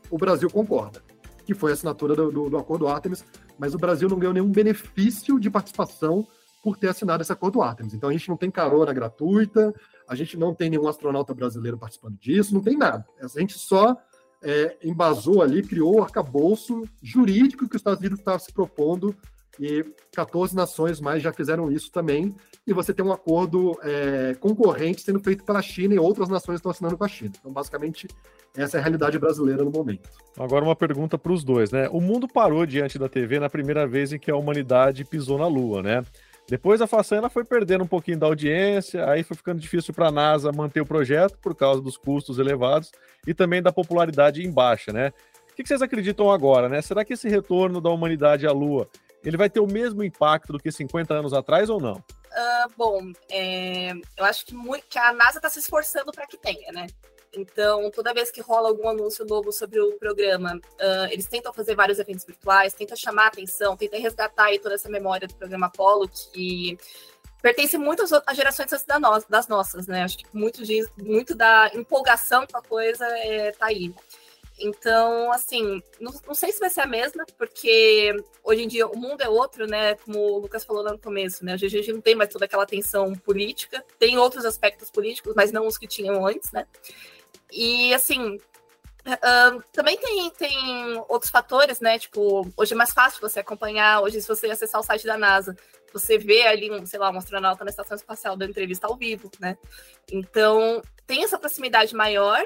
o Brasil concorda, que foi a assinatura do, do, do acordo Artemis, mas o Brasil não ganhou nenhum benefício de participação por ter assinado esse acordo Artemis. Então a gente não tem carona gratuita, a gente não tem nenhum astronauta brasileiro participando disso, não tem nada. A gente só é, embasou ali, criou o arcabouço jurídico que os Estados Unidos estava se propondo e 14 nações mais já fizeram isso também. E você tem um acordo é, concorrente sendo feito pela China e outras nações estão assinando com a China. Então, basicamente, essa é a realidade brasileira no momento. Agora, uma pergunta para os dois, né? O mundo parou diante da TV na primeira vez em que a humanidade pisou na Lua, né? Depois a façanha foi perdendo um pouquinho da audiência, aí foi ficando difícil para a NASA manter o projeto por causa dos custos elevados e também da popularidade em baixa, né? O que vocês acreditam agora, né? Será que esse retorno da humanidade à Lua ele vai ter o mesmo impacto do que 50 anos atrás ou não? Uh, bom, é, eu acho que, muito, que a NASA está se esforçando para que tenha, né? Então, toda vez que rola algum anúncio novo sobre o programa, uh, eles tentam fazer vários eventos virtuais, tentam chamar a atenção, tentam resgatar aí toda essa memória do programa Apollo, que pertence muito às gerações das nossas, né? Acho que muito, muito da empolgação com a coisa é, tá aí. Então, assim, não, não, sei se vai ser a mesma, porque hoje em dia o mundo é outro, né? Como o Lucas falou lá no começo, né? Hoje a gente não tem mais toda aquela tensão política, tem outros aspectos políticos, mas não os que tinham antes, né? E, assim, também tem, tem outros fatores, né? Tipo, hoje é mais fácil você acompanhar. Hoje, se você acessar o site da NASA, você vê ali, um, sei lá, um astronauta na estação espacial dando entrevista ao vivo, né? Então, tem essa proximidade maior,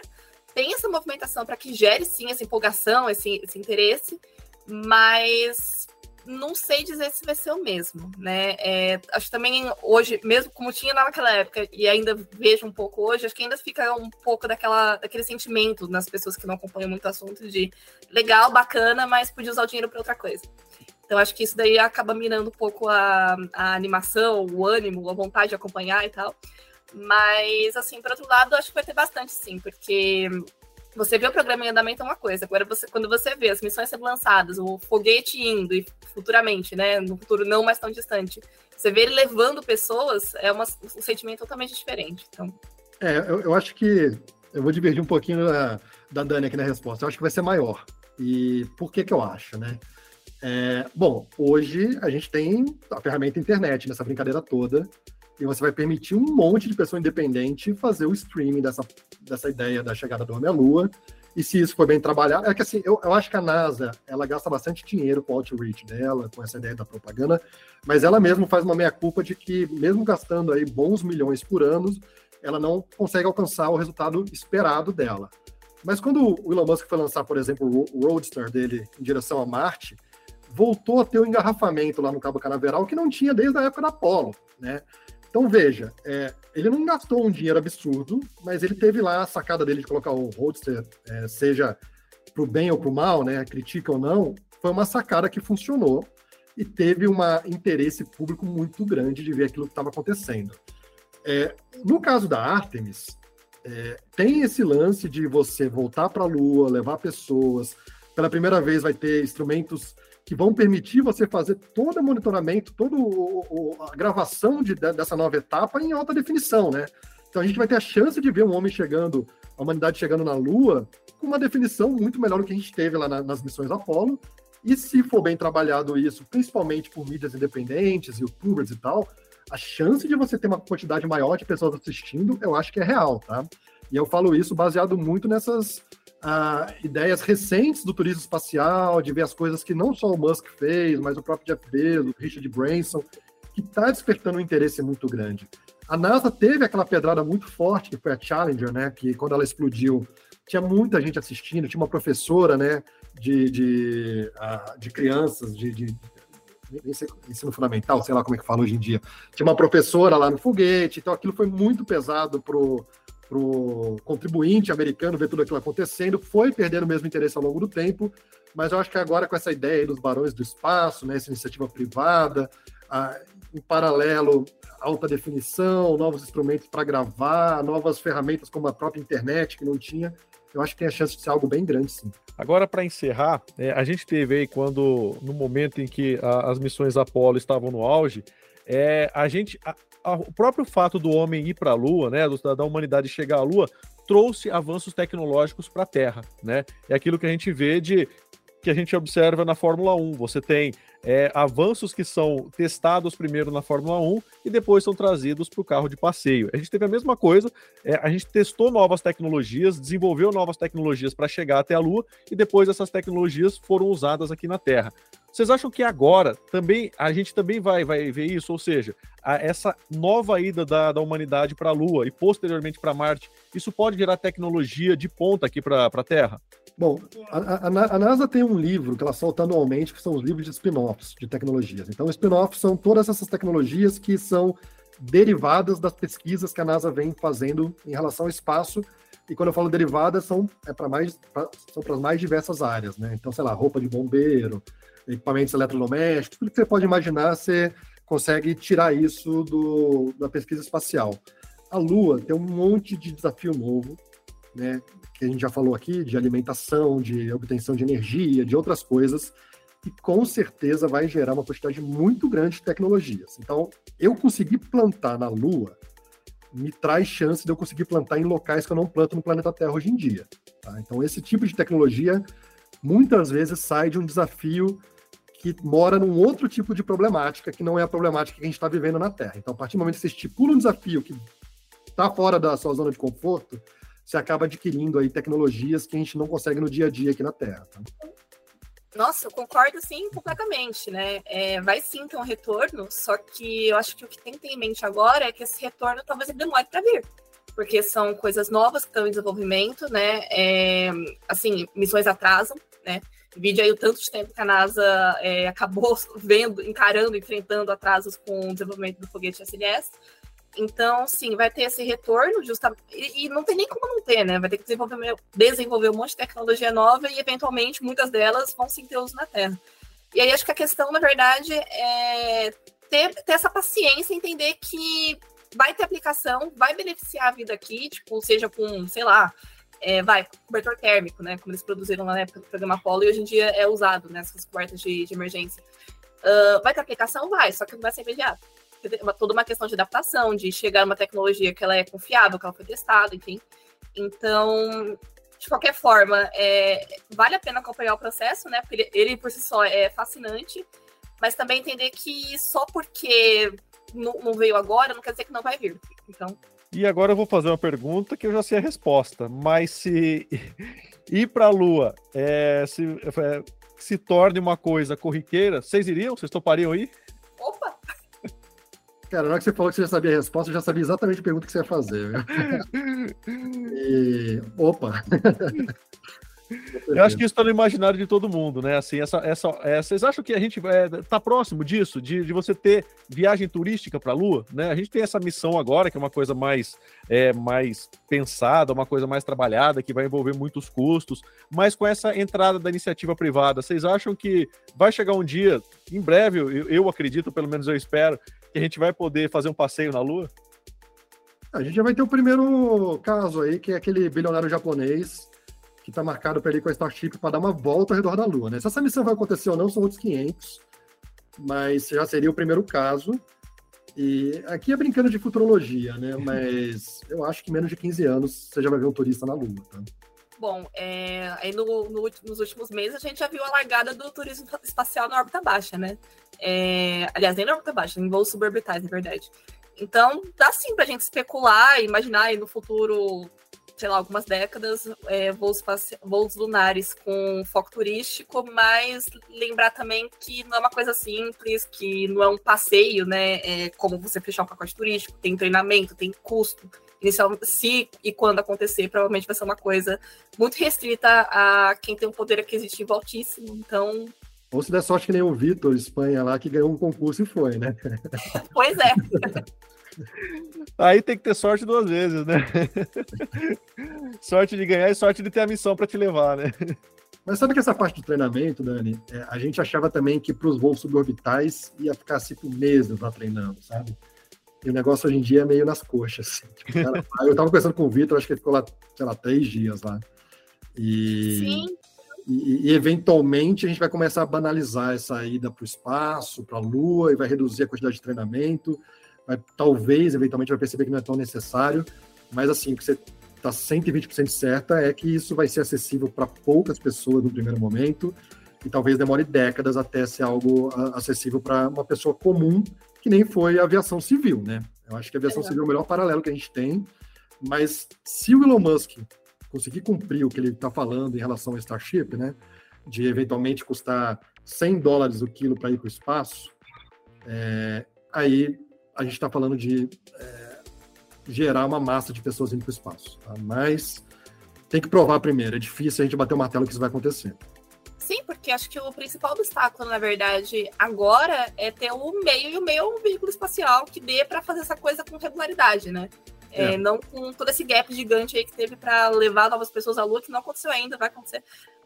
tem essa movimentação para que gere, sim, essa empolgação, esse, esse interesse, mas não sei dizer se vai ser o mesmo, né? É, acho que também hoje, mesmo como tinha naquela época, e ainda vejo um pouco hoje, acho que ainda fica um pouco daquela, daquele sentimento nas pessoas que não acompanham muito o assunto de legal, bacana, mas podia usar o dinheiro para outra coisa. Então acho que isso daí acaba mirando um pouco a, a animação, o ânimo, a vontade de acompanhar e tal. Mas, assim, por outro lado, acho que vai ter bastante, sim, porque você vê o programa em andamento é uma coisa, agora você, quando você vê as missões sendo lançadas, o foguete indo e futuramente, né, no futuro não mais tão distante, você vê ele levando pessoas, é uma, um sentimento totalmente diferente. Então... É, eu, eu acho que eu vou divergir um pouquinho da, da Dani aqui na resposta. Eu acho que vai ser maior. E por que que eu acho, né? É, bom, hoje a gente tem a ferramenta internet nessa brincadeira toda e você vai permitir um monte de pessoa independente fazer o streaming dessa, dessa ideia da chegada do homem à Lua. E se isso for bem trabalhado, é que assim, eu, eu acho que a NASA, ela gasta bastante dinheiro com o outreach dela, com essa ideia da propaganda, mas ela mesma faz uma meia-culpa de que, mesmo gastando aí bons milhões por ano, ela não consegue alcançar o resultado esperado dela. Mas quando o Elon Musk foi lançar, por exemplo, o Roadster dele em direção a Marte, voltou a ter um engarrafamento lá no Cabo Canaveral que não tinha desde a época da Apollo, né? Então, veja, é, ele não gastou um dinheiro absurdo, mas ele teve lá a sacada dele de colocar o Roadster, é, seja para o bem ou para o mal, né, critica ou não, foi uma sacada que funcionou e teve um interesse público muito grande de ver aquilo que estava acontecendo. É, no caso da Artemis, é, tem esse lance de você voltar para a Lua, levar pessoas. Pela primeira vez vai ter instrumentos que vão permitir você fazer todo o monitoramento, toda a gravação de, dessa nova etapa em alta definição, né? Então a gente vai ter a chance de ver um homem chegando, a humanidade chegando na Lua, com uma definição muito melhor do que a gente teve lá na, nas missões Apollo. E se for bem trabalhado isso, principalmente por mídias independentes, youtubers e tal, a chance de você ter uma quantidade maior de pessoas assistindo, eu acho que é real, tá? E eu falo isso baseado muito nessas ah, ideias recentes do turismo espacial, de ver as coisas que não só o Musk fez, mas o próprio Jeff Bezos, Richard Branson, que está despertando um interesse muito grande. A NASA teve aquela pedrada muito forte, que foi a Challenger, né? Que quando ela explodiu, tinha muita gente assistindo, tinha uma professora, né? De, de, uh, de crianças, de, de ensino fundamental, sei lá como é que fala hoje em dia. Tinha uma professora lá no foguete, então aquilo foi muito pesado pro para o contribuinte americano ver tudo aquilo acontecendo, foi perdendo o mesmo interesse ao longo do tempo, mas eu acho que agora com essa ideia dos barões do espaço, né, essa iniciativa privada, a, em paralelo, alta definição, novos instrumentos para gravar, novas ferramentas como a própria internet que não tinha, eu acho que tem a chance de ser algo bem grande, sim. Agora, para encerrar, é, a gente teve aí quando, no momento em que a, as missões Apollo estavam no auge, é, a gente, a, o próprio fato do homem ir para a Lua, né, da, da humanidade chegar à Lua, trouxe avanços tecnológicos para a Terra, né? É aquilo que a gente vê de que a gente observa na Fórmula 1. Você tem é, avanços que são testados primeiro na Fórmula 1 e depois são trazidos para o carro de passeio. A gente teve a mesma coisa, é, a gente testou novas tecnologias, desenvolveu novas tecnologias para chegar até a Lua e depois essas tecnologias foram usadas aqui na Terra. Vocês acham que agora também a gente também vai, vai ver isso? Ou seja, a, essa nova ida da, da humanidade para a Lua e posteriormente para Marte, isso pode gerar tecnologia de ponta aqui para a Terra? Bom, a, a, a, NASA tem um livro que ela solta anualmente, que são os livros de spin-offs de tecnologias. Então, spin-offs são todas essas tecnologias que são derivadas das pesquisas que a NASA vem fazendo em relação ao espaço. E quando eu falo derivadas, são é para mais pra, são para as mais diversas áreas, né? Então, sei lá, roupa de bombeiro, equipamentos eletrodomésticos, tudo que você pode imaginar, você consegue tirar isso do, da pesquisa espacial. A Lua tem um monte de desafio novo, né, que a gente já falou aqui, de alimentação, de obtenção de energia, de outras coisas, e com certeza vai gerar uma quantidade muito grande de tecnologias. Então, eu consegui plantar na Lua me traz chance de eu conseguir plantar em locais que eu não planto no planeta Terra hoje em dia. Tá? Então, esse tipo de tecnologia muitas vezes sai de um desafio que mora num outro tipo de problemática, que não é a problemática que a gente está vivendo na Terra. Então, a partir do momento que você estipula um desafio que está fora da sua zona de conforto, você acaba adquirindo aí tecnologias que a gente não consegue no dia a dia aqui na Terra. Tá? Nossa, eu concordo sim completamente, né? É, vai sim ter um retorno, só que eu acho que o que tem que ter em mente agora é que esse retorno talvez ele demore para vir, porque são coisas novas que estão em desenvolvimento, né? É, assim, missões atrasam, né? Vídeo aí o tanto de tempo que a NASA é, acabou vendo, encarando, enfrentando atrasos com o desenvolvimento do foguete SLS. Então, sim, vai ter esse retorno, justamente. E, não tem nem como não ter, né? Vai ter que desenvolver, desenvolver um monte de tecnologia nova e, eventualmente, muitas delas vão sim ter uso na Terra. E aí, acho que a questão, na verdade, é ter, ter essa paciência, entender que vai ter aplicação, vai beneficiar a vida aqui, tipo, seja com, sei lá, é, vai, cobertor térmico, né? Como eles produziram lá na época do programa Apollo e hoje em dia é usado nessas né, cobertas de, de emergência. Uh, vai ter aplicação? Vai, só que não vai ser imediato toda uma questão de adaptação, de chegar uma tecnologia que ela é confiável, que ela foi testada, enfim. Então, de qualquer forma, é, vale a pena acompanhar o processo, né? Porque ele, ele, por si só é fascinante, mas também entender que só porque não, não, veio agora não quer dizer que não vai vir. Então. E agora eu vou fazer uma pergunta que eu já sei a resposta, mas se ir para a Lua é, se, é, se torne uma coisa corriqueira, vocês iriam? Vocês topariam aí? Opa! Cara, na hora que você falou que você já sabia a resposta, eu já sabia exatamente a pergunta que você ia fazer. e... Opa! Eu acho que isso está no imaginário de todo mundo, né? Assim, essa, essa, é, vocês acham que a gente está é, próximo disso, de, de você ter viagem turística para a Lua, né? A gente tem essa missão agora, que é uma coisa mais, é, mais pensada, uma coisa mais trabalhada, que vai envolver muitos custos, mas com essa entrada da iniciativa privada, vocês acham que vai chegar um dia, em breve, eu, eu acredito, pelo menos eu espero, que a gente vai poder fazer um passeio na Lua? A gente já vai ter o primeiro caso aí, que é aquele bilionário japonês que está marcado para ir com a Starship para dar uma volta ao redor da Lua. Né? Se essa missão vai acontecer ou não, são outros 500, mas já seria o primeiro caso. E aqui é brincando de futurologia, né? Mas eu acho que menos de 15 anos você já vai ver um turista na Lua, tá? Bom, é, aí no, no, nos últimos meses a gente já viu a largada do turismo espacial na órbita baixa, né? É, aliás, nem na órbita baixa, em voos suborbitais, na verdade. Então, dá sim pra gente especular, imaginar aí no futuro, sei lá, algumas décadas, é, voos, voos lunares com foco turístico, mas lembrar também que não é uma coisa simples, que não é um passeio, né? É como você fechar um pacote turístico, tem treinamento, tem custo. Inicial, se e quando acontecer, provavelmente vai ser uma coisa muito restrita a quem tem um poder aquisitivo altíssimo. Então, ou se der sorte que nem o Vitor, Espanha, lá, que ganhou um concurso e foi, né? Pois é. Aí tem que ter sorte duas vezes, né? sorte de ganhar e sorte de ter a missão para te levar, né? Mas sabe que essa parte do treinamento, Dani, é, a gente achava também que para os voos suborbitais ia ficar cinco meses lá treinando, sabe? E o negócio hoje em dia é meio nas coxas. Assim. Tipo, cara, eu tava conversando com o Vitor, acho que ele ficou lá, sei lá, três dias lá. E... Sim. E, e, eventualmente a gente vai começar a banalizar essa ida para o espaço, para a Lua, e vai reduzir a quantidade de treinamento. Vai, talvez, eventualmente, vai perceber que não é tão necessário, mas assim, que você está 120% certa é que isso vai ser acessível para poucas pessoas no primeiro momento, e talvez demore décadas até ser algo acessível para uma pessoa comum, que nem foi a aviação civil, né? Eu acho que a aviação é. civil é o melhor paralelo que a gente tem, mas se o Elon Musk conseguir cumprir o que ele está falando em relação ao Starship, né, de eventualmente custar 100 dólares o quilo para ir para o espaço, é, aí a gente está falando de é, gerar uma massa de pessoas indo para o espaço. Tá? Mas tem que provar primeiro, é difícil a gente bater o martelo que isso vai acontecer. Sim, porque acho que o principal obstáculo, na verdade, agora é ter o meio e o meio é um veículo espacial que dê para fazer essa coisa com regularidade, né? É. É, não com todo esse gap gigante aí que teve para levar novas pessoas à Lua, que não aconteceu ainda, vai acontecer.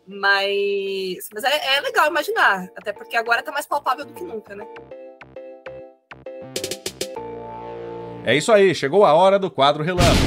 Mas, mas é, é legal imaginar, até porque agora está mais palpável do que nunca, né? É isso aí, chegou a hora do quadro Relâmpago.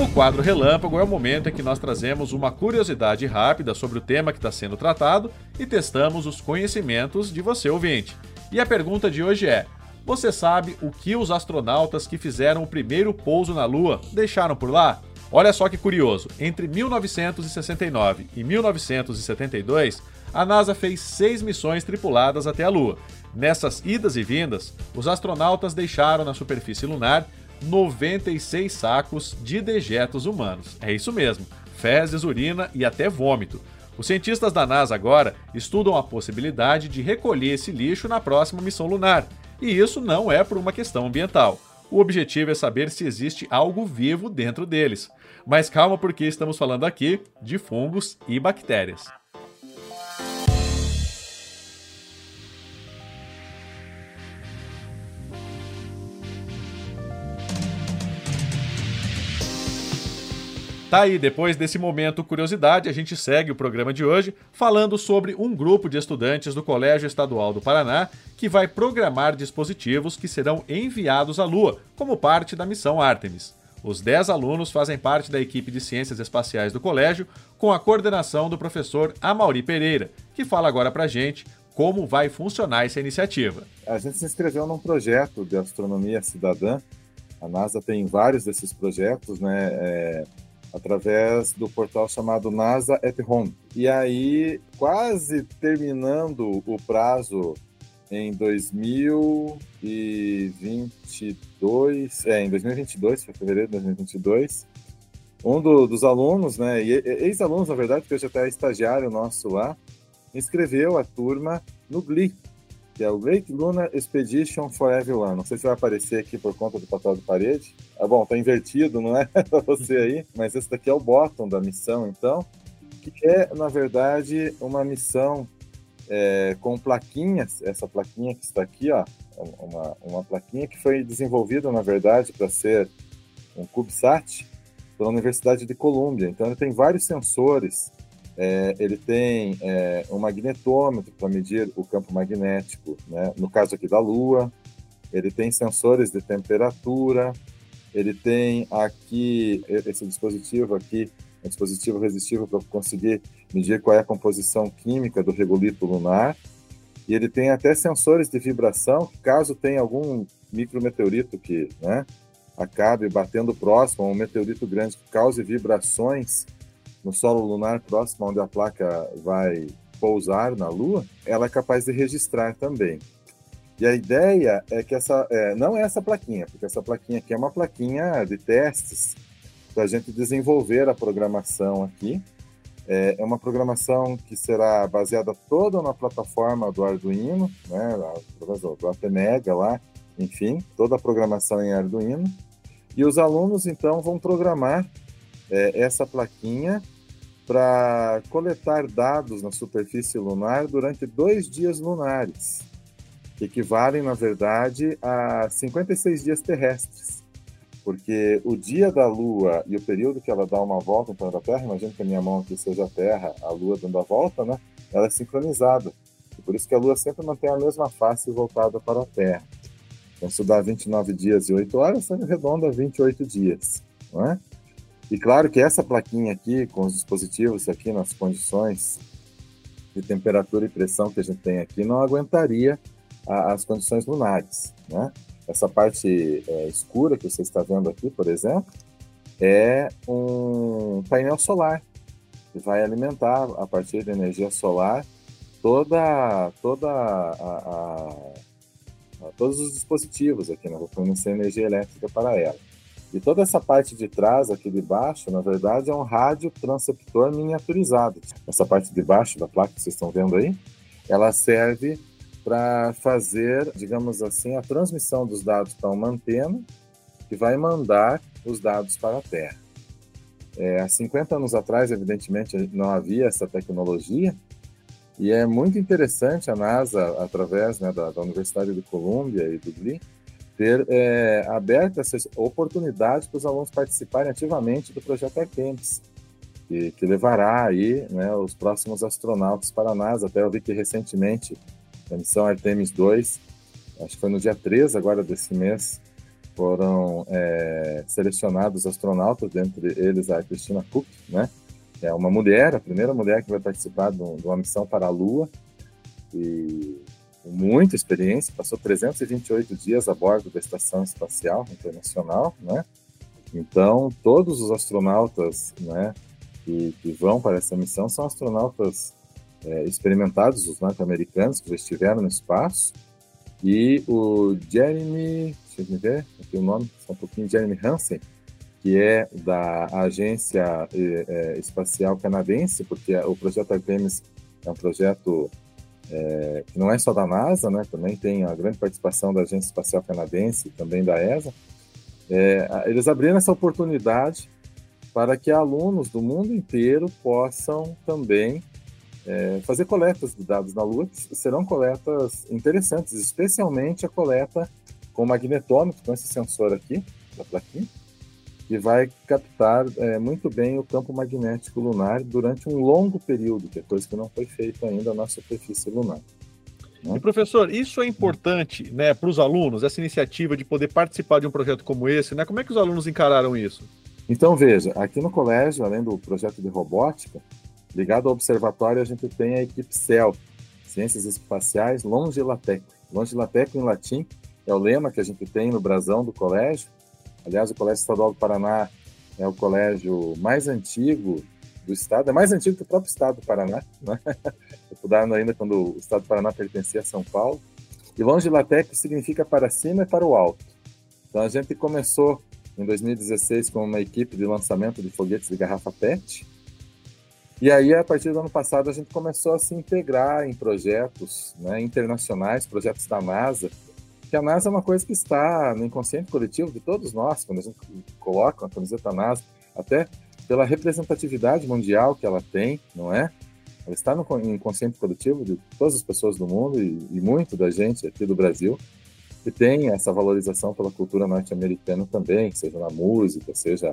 O quadro Relâmpago é o momento em que nós trazemos uma curiosidade rápida sobre o tema que está sendo tratado e testamos os conhecimentos de você ouvinte. E a pergunta de hoje é: Você sabe o que os astronautas que fizeram o primeiro pouso na Lua deixaram por lá? Olha só que curioso, entre 1969 e 1972, a NASA fez seis missões tripuladas até a Lua. Nessas idas e vindas, os astronautas deixaram na superfície lunar 96 sacos de dejetos humanos. É isso mesmo, fezes, urina e até vômito. Os cientistas da NASA agora estudam a possibilidade de recolher esse lixo na próxima missão lunar. E isso não é por uma questão ambiental. O objetivo é saber se existe algo vivo dentro deles. Mas calma, porque estamos falando aqui de fungos e bactérias. Tá aí, depois desse momento curiosidade, a gente segue o programa de hoje falando sobre um grupo de estudantes do Colégio Estadual do Paraná que vai programar dispositivos que serão enviados à Lua como parte da missão Artemis. Os 10 alunos fazem parte da equipe de ciências espaciais do colégio, com a coordenação do professor Amauri Pereira, que fala agora pra gente como vai funcionar essa iniciativa. A gente se inscreveu num projeto de astronomia cidadã. A NASA tem vários desses projetos, né? É, através do portal chamado NASA at Home. E aí, quase terminando o prazo em 2022, é, em 2022, foi fevereiro de 2022, um do, dos alunos, né, ex-alunos, na verdade, que hoje até é estagiário nosso lá, inscreveu a turma no GLI, que é o Great Lunar Expedition for Everyone. Não sei se vai aparecer aqui por conta do papel de parede. Ah, bom, tá invertido, não é? para você aí, mas esse daqui é o bottom da missão, então, que é, na verdade, uma missão é, com plaquinhas, essa plaquinha que está aqui, ó, uma, uma plaquinha que foi desenvolvida, na verdade, para ser um CubeSat pela Universidade de Colômbia. Então, ele tem vários sensores, é, ele tem é, um magnetômetro para medir o campo magnético, né? no caso aqui da Lua, ele tem sensores de temperatura, ele tem aqui esse dispositivo aqui um dispositivo resistivo para conseguir medir qual é a composição química do regolito lunar. E ele tem até sensores de vibração, caso tenha algum micrometeorito que né, acabe batendo próximo, um meteorito grande que cause vibrações no solo lunar próximo onde a placa vai pousar na Lua, ela é capaz de registrar também. E a ideia é que essa, é, não é essa plaquinha, porque essa plaquinha aqui é uma plaquinha de testes para a gente desenvolver a programação aqui. É, é uma programação que será baseada toda na plataforma do Arduino, né, do APMega lá, enfim, toda a programação em Arduino. E os alunos, então, vão programar é, essa plaquinha para coletar dados na superfície lunar durante dois dias lunares, que equivalem, na verdade, a 56 dias terrestres porque o dia da Lua e o período que ela dá uma volta em torno da Terra, imagina que a minha mão aqui seja a Terra, a Lua dando a volta, né? Ela é sincronizada. E por isso que a Lua sempre mantém a mesma face voltada para a Terra. Então, se dá 29 dias e 8 horas, você arredonda 28 dias, não é? E claro que essa plaquinha aqui, com os dispositivos aqui nas condições de temperatura e pressão que a gente tem aqui, não aguentaria a, as condições lunares, né? Essa parte é, escura que você está vendo aqui, por exemplo, é um painel solar que vai alimentar a partir de energia solar toda toda a, a, a, todos os dispositivos aqui, né? vou fornecer energia elétrica para ela. E toda essa parte de trás, aqui de baixo, na verdade, é um rádio transceptor miniaturizado. Essa parte de baixo da placa que vocês estão vendo aí, ela serve para fazer, digamos assim, a transmissão dos dados para uma antena que vai mandar os dados para a Terra. É, há 50 anos atrás, evidentemente, não havia essa tecnologia, e é muito interessante a NASA, através né, da, da, Universidade de Colômbia e do GLI, ter é, aberto essa oportunidade para os alunos participarem ativamente do projeto Artemis, que, que levará aí né, os próximos astronautas para a NASA. Até eu vi que recentemente a missão Artemis 2, acho que foi no dia 13 agora desse mês, foram é, selecionados astronautas, dentre eles a Christina Cook, né? É uma mulher, a primeira mulher que vai participar de uma missão para a Lua. E com muita experiência, passou 328 dias a bordo da Estação Espacial Internacional, né? Então, todos os astronautas, né, que, que vão para essa missão são astronautas é, experimentados, os norte-americanos que já estiveram no espaço, e o Jeremy, deixa eu ver, aqui o nome, só um pouquinho, Jeremy Hansen, que é da Agência é, Espacial Canadense, porque o projeto Artemis é um projeto é, que não é só da NASA, né, também tem a grande participação da Agência Espacial Canadense também da ESA. É, eles abriram essa oportunidade para que alunos do mundo inteiro possam também é, fazer coletas de dados na Lua, que serão coletas interessantes, especialmente a coleta com magnetômetro, com esse sensor aqui, da plaquinha, que vai captar é, muito bem o campo magnético lunar durante um longo período, que é coisa que não foi feita ainda na superfície lunar. Né? E professor, isso é importante né, para os alunos, essa iniciativa de poder participar de um projeto como esse, né? Como é que os alunos encararam isso? Então, veja, aqui no colégio, além do projeto de robótica, ligado ao observatório, a gente tem a equipe CEL, Ciências Espaciais Longe Latec. Longe em latim, é o lema que a gente tem no brasão do colégio, Aliás, o Colégio Estadual do Paraná é o colégio mais antigo do estado, é mais antigo que o próprio estado do Paraná, né? Estudando ainda quando o estado do Paraná pertencia a São Paulo. E longe Latec significa para cima e para o alto. Então a gente começou em 2016 com uma equipe de lançamento de foguetes de garrafa PET. E aí, a partir do ano passado, a gente começou a se integrar em projetos né, internacionais, projetos da NASA, que a NASA é uma coisa que está no inconsciente coletivo de todos nós, quando a gente coloca a camiseta NASA, até pela representatividade mundial que ela tem, não é? Ela está no inconsciente coletivo de todas as pessoas do mundo e, e muito da gente aqui do Brasil, que tem essa valorização pela cultura norte-americana também, seja na música, seja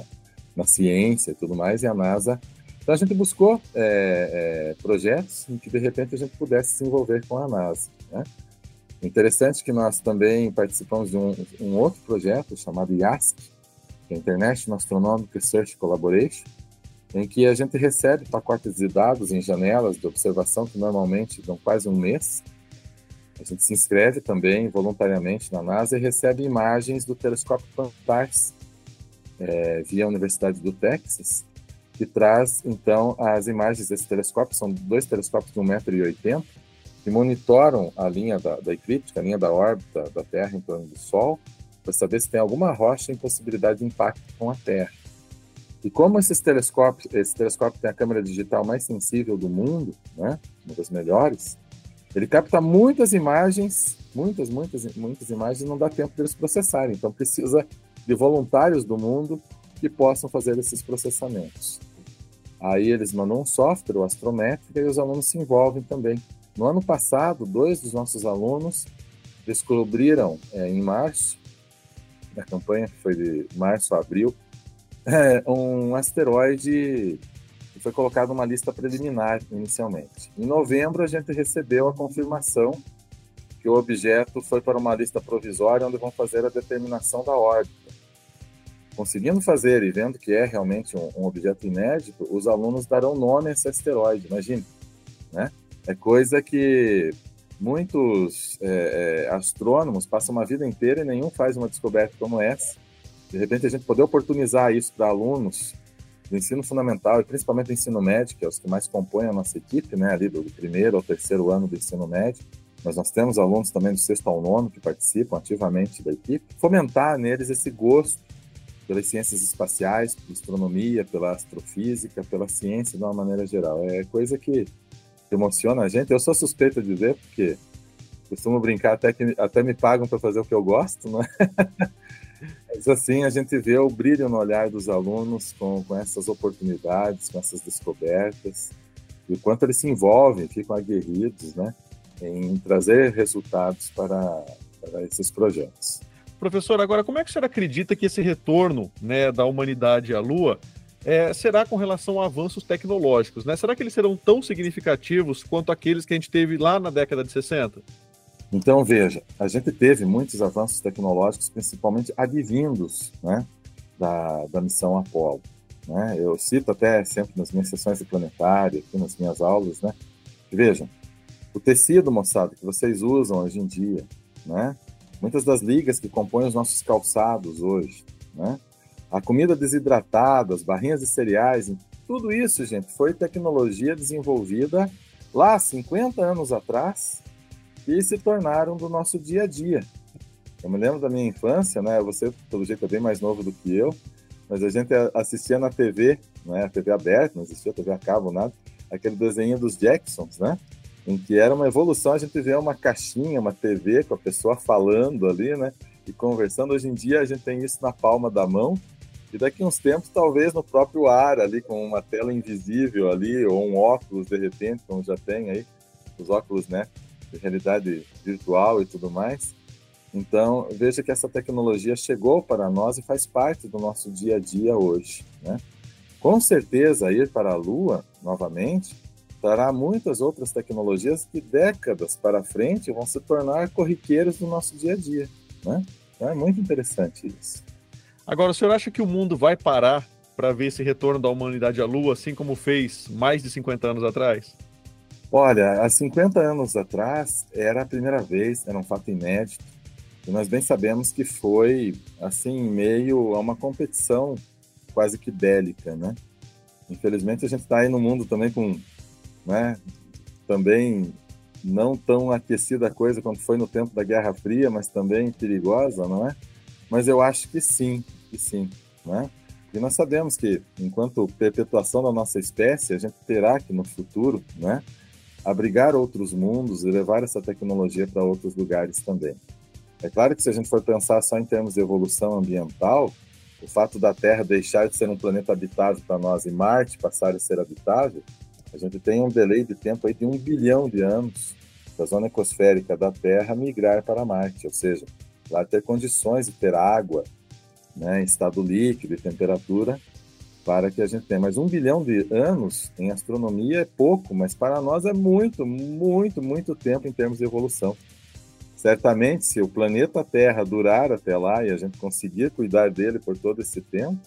na ciência e tudo mais, e a NASA. Então a gente buscou é, é, projetos em que de repente a gente pudesse se envolver com a NASA. Né? Interessante que nós também participamos de um, um outro projeto chamado IASC, que é International Astronomic Research Collaboration, em que a gente recebe pacotes de dados em janelas de observação que normalmente dão quase um mês. A gente se inscreve também voluntariamente na NASA e recebe imagens do telescópio Pantares é, via Universidade do Texas, que traz então as imagens desse telescópio, são dois telescópios de 1,80m, que monitoram a linha da, da eclíptica, a linha da órbita da Terra em torno do Sol, para saber se tem alguma rocha em possibilidade de impacto com a Terra. E como esses telescópios, esse telescópio tem a câmera digital mais sensível do mundo, né, uma das melhores, ele capta muitas imagens, muitas, muitas, muitas imagens, e não dá tempo deles processarem. Então precisa de voluntários do mundo que possam fazer esses processamentos. Aí eles mandam um software, o Astrométrica, e os alunos se envolvem também no ano passado, dois dos nossos alunos descobriram, é, em março, na campanha que foi de março a abril, é, um asteroide que foi colocado numa lista preliminar inicialmente. Em novembro, a gente recebeu a confirmação que o objeto foi para uma lista provisória onde vão fazer a determinação da órbita. Conseguindo fazer e vendo que é realmente um, um objeto inédito, os alunos darão nome a esse asteroide, imagine, né? É coisa que muitos é, é, astrônomos passam uma vida inteira e nenhum faz uma descoberta como essa. De repente, a gente poder oportunizar isso para alunos do ensino fundamental e principalmente do ensino médio, que é os que mais compõem a nossa equipe, né, ali do primeiro ao terceiro ano do ensino médio, mas nós temos alunos também do sexto ao nono que participam ativamente da equipe, fomentar neles esse gosto pelas ciências espaciais, pela astronomia, pela astrofísica, pela ciência de uma maneira geral. É coisa que emociona a gente. Eu sou suspeito de dizer, porque costumo brincar até que até me pagam para fazer o que eu gosto, né? Mas assim a gente vê o brilho no olhar dos alunos com, com essas oportunidades, com essas descobertas, e o quanto eles se envolvem, ficam aguerridos, né? Em trazer resultados para, para esses projetos. Professor, agora como é que o senhor acredita que esse retorno né, da humanidade à Lua é, será com relação a avanços tecnológicos, né? Será que eles serão tão significativos quanto aqueles que a gente teve lá na década de 60? Então, veja, a gente teve muitos avanços tecnológicos, principalmente advindos né, da, da missão Apollo. Né? Eu cito até sempre nas minhas sessões de planetário, aqui nas minhas aulas, né? Vejam, O tecido, moçada, que vocês usam hoje em dia, né? Muitas das ligas que compõem os nossos calçados hoje, né? A comida desidratada, as barrinhas de cereais, tudo isso, gente, foi tecnologia desenvolvida lá 50 anos atrás e se tornaram do nosso dia a dia. Eu me lembro da minha infância, né? Você, pelo jeito, é bem mais novo do que eu, mas a gente assistia na TV, né? A TV aberta, não existia TV a cabo, nada, aquele desenho dos Jacksons, né? Em que era uma evolução, a gente vê uma caixinha, uma TV com a pessoa falando ali, né? E conversando. Hoje em dia a gente tem isso na palma da mão, e daqui uns tempos, talvez no próprio ar, ali com uma tela invisível ali, ou um óculos de repente, como já tem aí, os óculos, né? De realidade virtual e tudo mais. Então, veja que essa tecnologia chegou para nós e faz parte do nosso dia a dia hoje, né? Com certeza, ir para a Lua, novamente, trará muitas outras tecnologias que décadas para frente vão se tornar corriqueiras do nosso dia a dia, né? Então, é muito interessante isso. Agora, o senhor acha que o mundo vai parar para ver esse retorno da humanidade à Lua, assim como fez mais de 50 anos atrás? Olha, há 50 anos atrás era a primeira vez, era um fato inédito, e nós bem sabemos que foi, assim, meio a uma competição quase que bélica, né? Infelizmente a gente está aí no mundo também com, né, também não tão aquecida a coisa quanto foi no tempo da Guerra Fria, mas também perigosa, não é? Mas eu acho que sim, que sim, né? E nós sabemos que, enquanto perpetuação da nossa espécie, a gente terá que, no futuro, né, abrigar outros mundos e levar essa tecnologia para outros lugares também. É claro que se a gente for pensar só em termos de evolução ambiental, o fato da Terra deixar de ser um planeta habitável para nós e Marte passar a ser habitável, a gente tem um delay de tempo aí de um bilhão de anos da zona ecosférica da Terra migrar para Marte, ou seja, lá ter condições de ter água, né, em estado líquido e temperatura, para que a gente tenha. Mas um bilhão de anos em astronomia é pouco, mas para nós é muito, muito, muito tempo em termos de evolução. Certamente, se o planeta Terra durar até lá e a gente conseguir cuidar dele por todo esse tempo,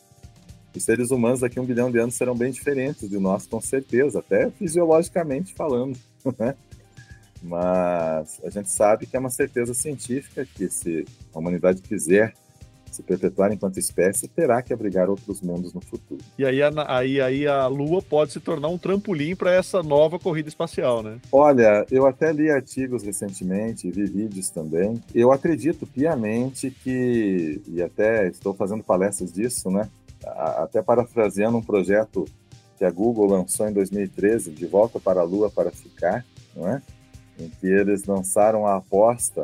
os seres humanos daqui a um bilhão de anos serão bem diferentes de nós, com certeza, até fisiologicamente falando. Né? Mas a gente sabe que é uma certeza científica que se a humanidade quiser se perpetuar enquanto espécie, terá que abrigar outros mundos no futuro. E aí, aí, aí a Lua pode se tornar um trampolim para essa nova corrida espacial, né? Olha, eu até li artigos recentemente, vi vídeos também. Eu acredito piamente que, e até estou fazendo palestras disso, né? Até parafraseando um projeto que a Google lançou em 2013, De Volta para a Lua para Ficar, não é? Em que eles lançaram a aposta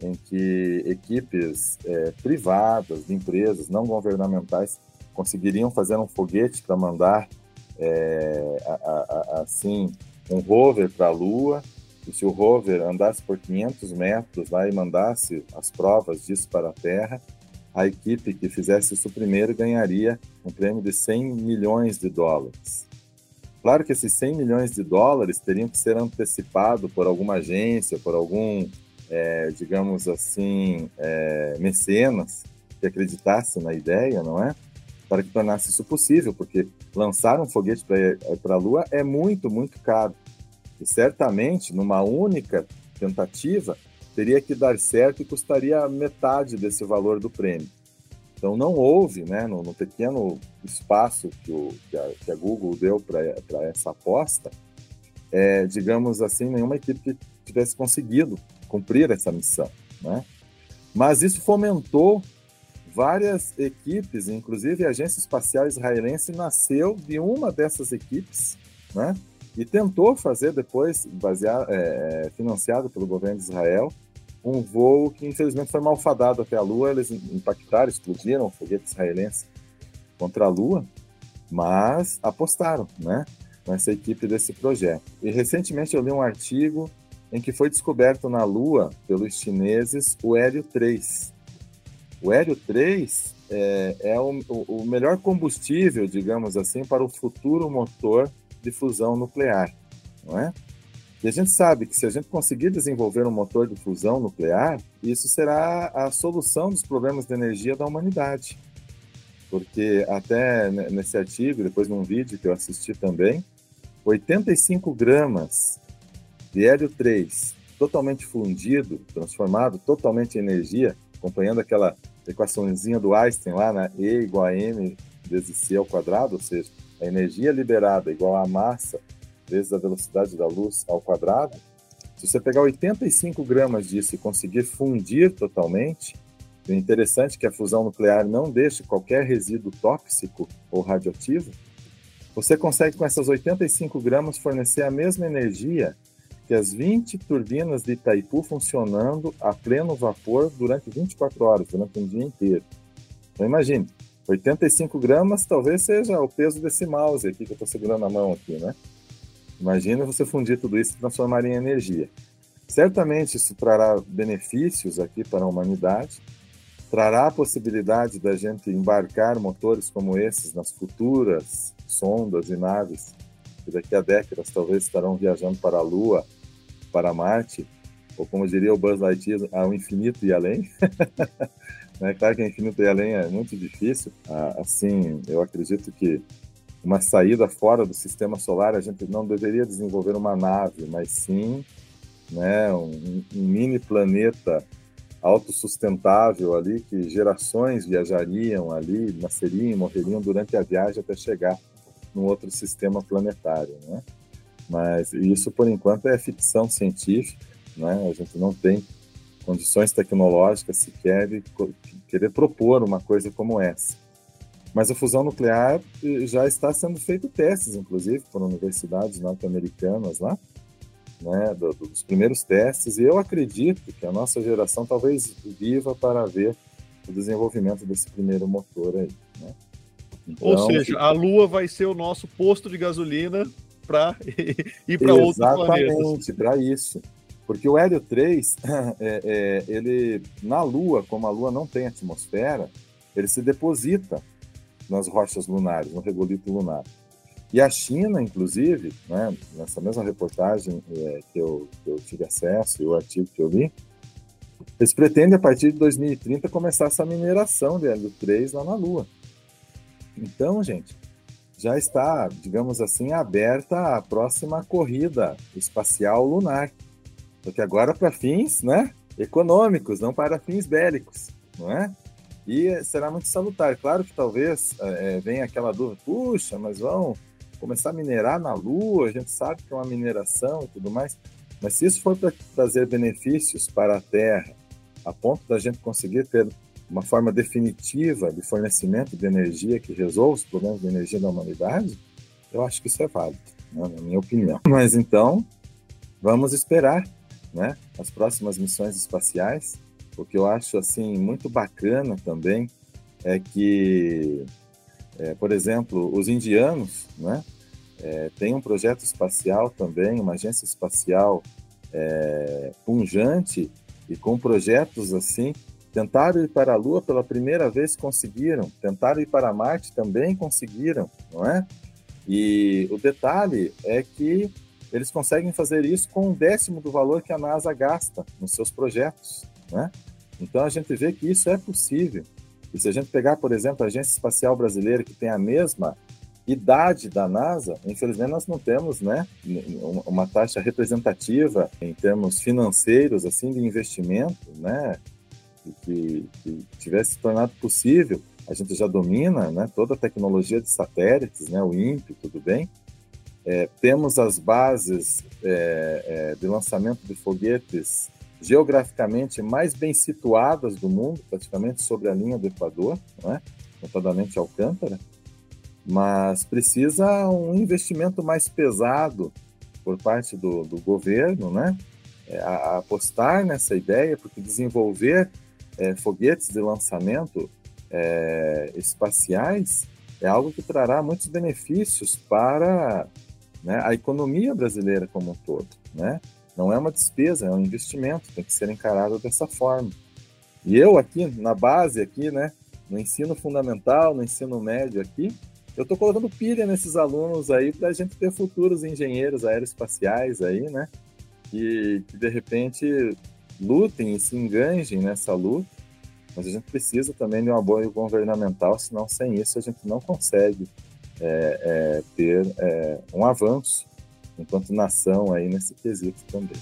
em que equipes é, privadas, de empresas não governamentais, conseguiriam fazer um foguete para mandar é, a, a, a, assim um rover para a Lua e se o rover andasse por 500 metros lá e mandasse as provas disso para a Terra, a equipe que fizesse isso primeiro ganharia um prêmio de 100 milhões de dólares. Claro que esses 100 milhões de dólares teriam que ser antecipados por alguma agência, por algum é, digamos assim, é, mecenas que acreditasse na ideia, não é? Para que tornasse isso possível, porque lançar um foguete para a Lua é muito, muito caro. E certamente, numa única tentativa, teria que dar certo e custaria metade desse valor do prêmio. Então, não houve, né, no, no pequeno espaço que, o, que, a, que a Google deu para essa aposta, é, digamos assim, nenhuma equipe tivesse conseguido cumprir essa missão. Né? Mas isso fomentou várias equipes, inclusive a Agência Espacial Israelense nasceu de uma dessas equipes, né? E tentou fazer depois, baseado, é, financiado pelo governo de Israel, um voo que infelizmente foi malfadado até a Lua. Eles impactaram, explodiram o foguete israelense contra a Lua, mas apostaram, né? Nessa equipe desse projeto. E recentemente eu li um artigo em que foi descoberto na Lua, pelos chineses, o hélio 3. O hélio 3 é, é o, o, melhor combustível, digamos assim, para o futuro motor de fusão nuclear, não é? E a gente sabe que se a gente conseguir desenvolver um motor de fusão nuclear, isso será a solução dos problemas de energia da humanidade. Porque até nesse artigo, depois num vídeo que eu assisti também, 85 gramas de hélio 3 totalmente fundido, transformado totalmente em energia, acompanhando aquela equaçãozinha do Einstein lá, né? E igual a m vezes c ao quadrado, ou seja, a energia liberada igual a massa vezes a velocidade da luz ao quadrado. Se você pegar 85 gramas disso e conseguir fundir totalmente, o interessante é que a fusão nuclear não deixa qualquer resíduo tóxico ou radioativo, você consegue com essas 85 gramas fornecer a mesma energia que as 20 turbinas de Itaipu funcionando a pleno vapor durante 24 horas, durante um dia inteiro. Então imagine, 85 gramas talvez seja o peso desse mouse aqui que eu estou segurando na mão aqui, né? Imagina você fundir tudo isso e transformar em energia. Certamente isso trará benefícios aqui para a humanidade, trará a possibilidade da gente embarcar motores como esses nas futuras sondas e naves que daqui a décadas talvez estarão viajando para a Lua, para Marte, ou como diria o Buzz Lightyear, ao infinito e além. né? Claro que infinito e além é muito difícil. Ah, assim, eu acredito que uma saída fora do sistema solar, a gente não deveria desenvolver uma nave, mas sim né, um, um mini planeta autossustentável ali, que gerações viajariam ali, nasceriam morreriam durante a viagem até chegar num outro sistema planetário, né? Mas isso, por enquanto, é ficção científica, né? A gente não tem condições tecnológicas sequer de querer propor uma coisa como essa. Mas a fusão nuclear eh, já está sendo feito testes, inclusive, por universidades norte-americanas lá, né, dos primeiros testes, e eu acredito que a nossa geração talvez viva para ver o desenvolvimento desse primeiro motor aí. Né? Então, Ou seja, a Lua vai ser o nosso posto de gasolina para ir para outros planetas. Exatamente, para isso. Porque o Hélio 3, é, é, ele, na Lua, como a Lua não tem atmosfera, ele se deposita nas rochas lunares, no regolito lunar. E a China, inclusive, né, nessa mesma reportagem é, que, eu, que eu tive acesso e o artigo que eu li, eles pretendem, a partir de 2030, começar essa mineração de hélio 3 lá na Lua. Então, gente, já está, digamos assim, aberta a próxima corrida espacial lunar. Porque agora para fins né, econômicos, não para fins bélicos, não é? E será muito salutar. Claro que talvez é, venha aquela dúvida, puxa, mas vão começar a minerar na Lua, a gente sabe que é uma mineração e tudo mais, mas se isso for para trazer benefícios para a Terra, a ponto da gente conseguir ter uma forma definitiva de fornecimento de energia que resolva os problemas de energia da humanidade, eu acho que isso é válido, né, na minha opinião. Mas então, vamos esperar né, as próximas missões espaciais o que eu acho assim muito bacana também é que, é, por exemplo, os indianos, né, é, tem um projeto espacial também, uma agência espacial é, punjante e com projetos assim. Tentaram ir para a Lua pela primeira vez, conseguiram. Tentaram ir para Marte, também conseguiram, não é? E o detalhe é que eles conseguem fazer isso com um décimo do valor que a NASA gasta nos seus projetos. Né? Então a gente vê que isso é possível. E se a gente pegar, por exemplo, a Agência Espacial Brasileira, que tem a mesma idade da NASA, infelizmente nós não temos né, uma taxa representativa em termos financeiros assim de investimento, né, que, que tivesse tornado possível. A gente já domina né, toda a tecnologia de satélites, né, o INPE, tudo bem. É, temos as bases é, é, de lançamento de foguetes geograficamente mais bem situadas do mundo, praticamente sobre a linha do Equador, não é? notadamente Alcântara, mas precisa um investimento mais pesado por parte do, do governo, né? É, a, apostar nessa ideia, porque desenvolver é, foguetes de lançamento é, espaciais é algo que trará muitos benefícios para né, a economia brasileira como um todo, né? Não é uma despesa, é um investimento, tem que ser encarado dessa forma. E eu aqui, na base aqui, né, no ensino fundamental, no ensino médio aqui, eu estou colocando pilha nesses alunos aí para a gente ter futuros engenheiros aeroespaciais aí, né, que, que de repente lutem e se enganjem nessa luta, mas a gente precisa também de um apoio governamental, senão sem isso a gente não consegue é, é, ter é, um avanço enquanto nação aí nesse quesito também.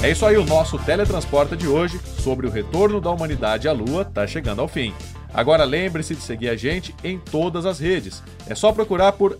É isso aí, o nosso teletransporta de hoje sobre o retorno da humanidade à Lua está chegando ao fim. Agora lembre-se de seguir a gente em todas as redes. É só procurar por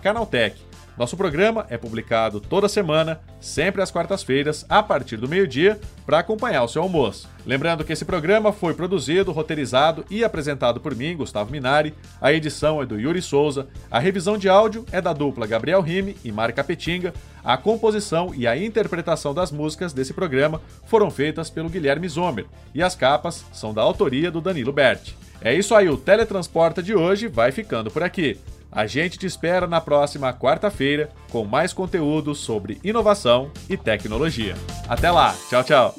Canaltech. Nosso programa é publicado toda semana, sempre às quartas-feiras, a partir do meio-dia, para acompanhar o seu almoço. Lembrando que esse programa foi produzido, roteirizado e apresentado por mim, Gustavo Minari. A edição é do Yuri Souza, a revisão de áudio é da dupla Gabriel Rime e Mari Capetinga. A composição e a interpretação das músicas desse programa foram feitas pelo Guilherme Zomer e as capas são da autoria do Danilo Berti. É isso aí, o Teletransporta de hoje vai ficando por aqui. A gente te espera na próxima quarta-feira com mais conteúdo sobre inovação e tecnologia. Até lá, tchau, tchau.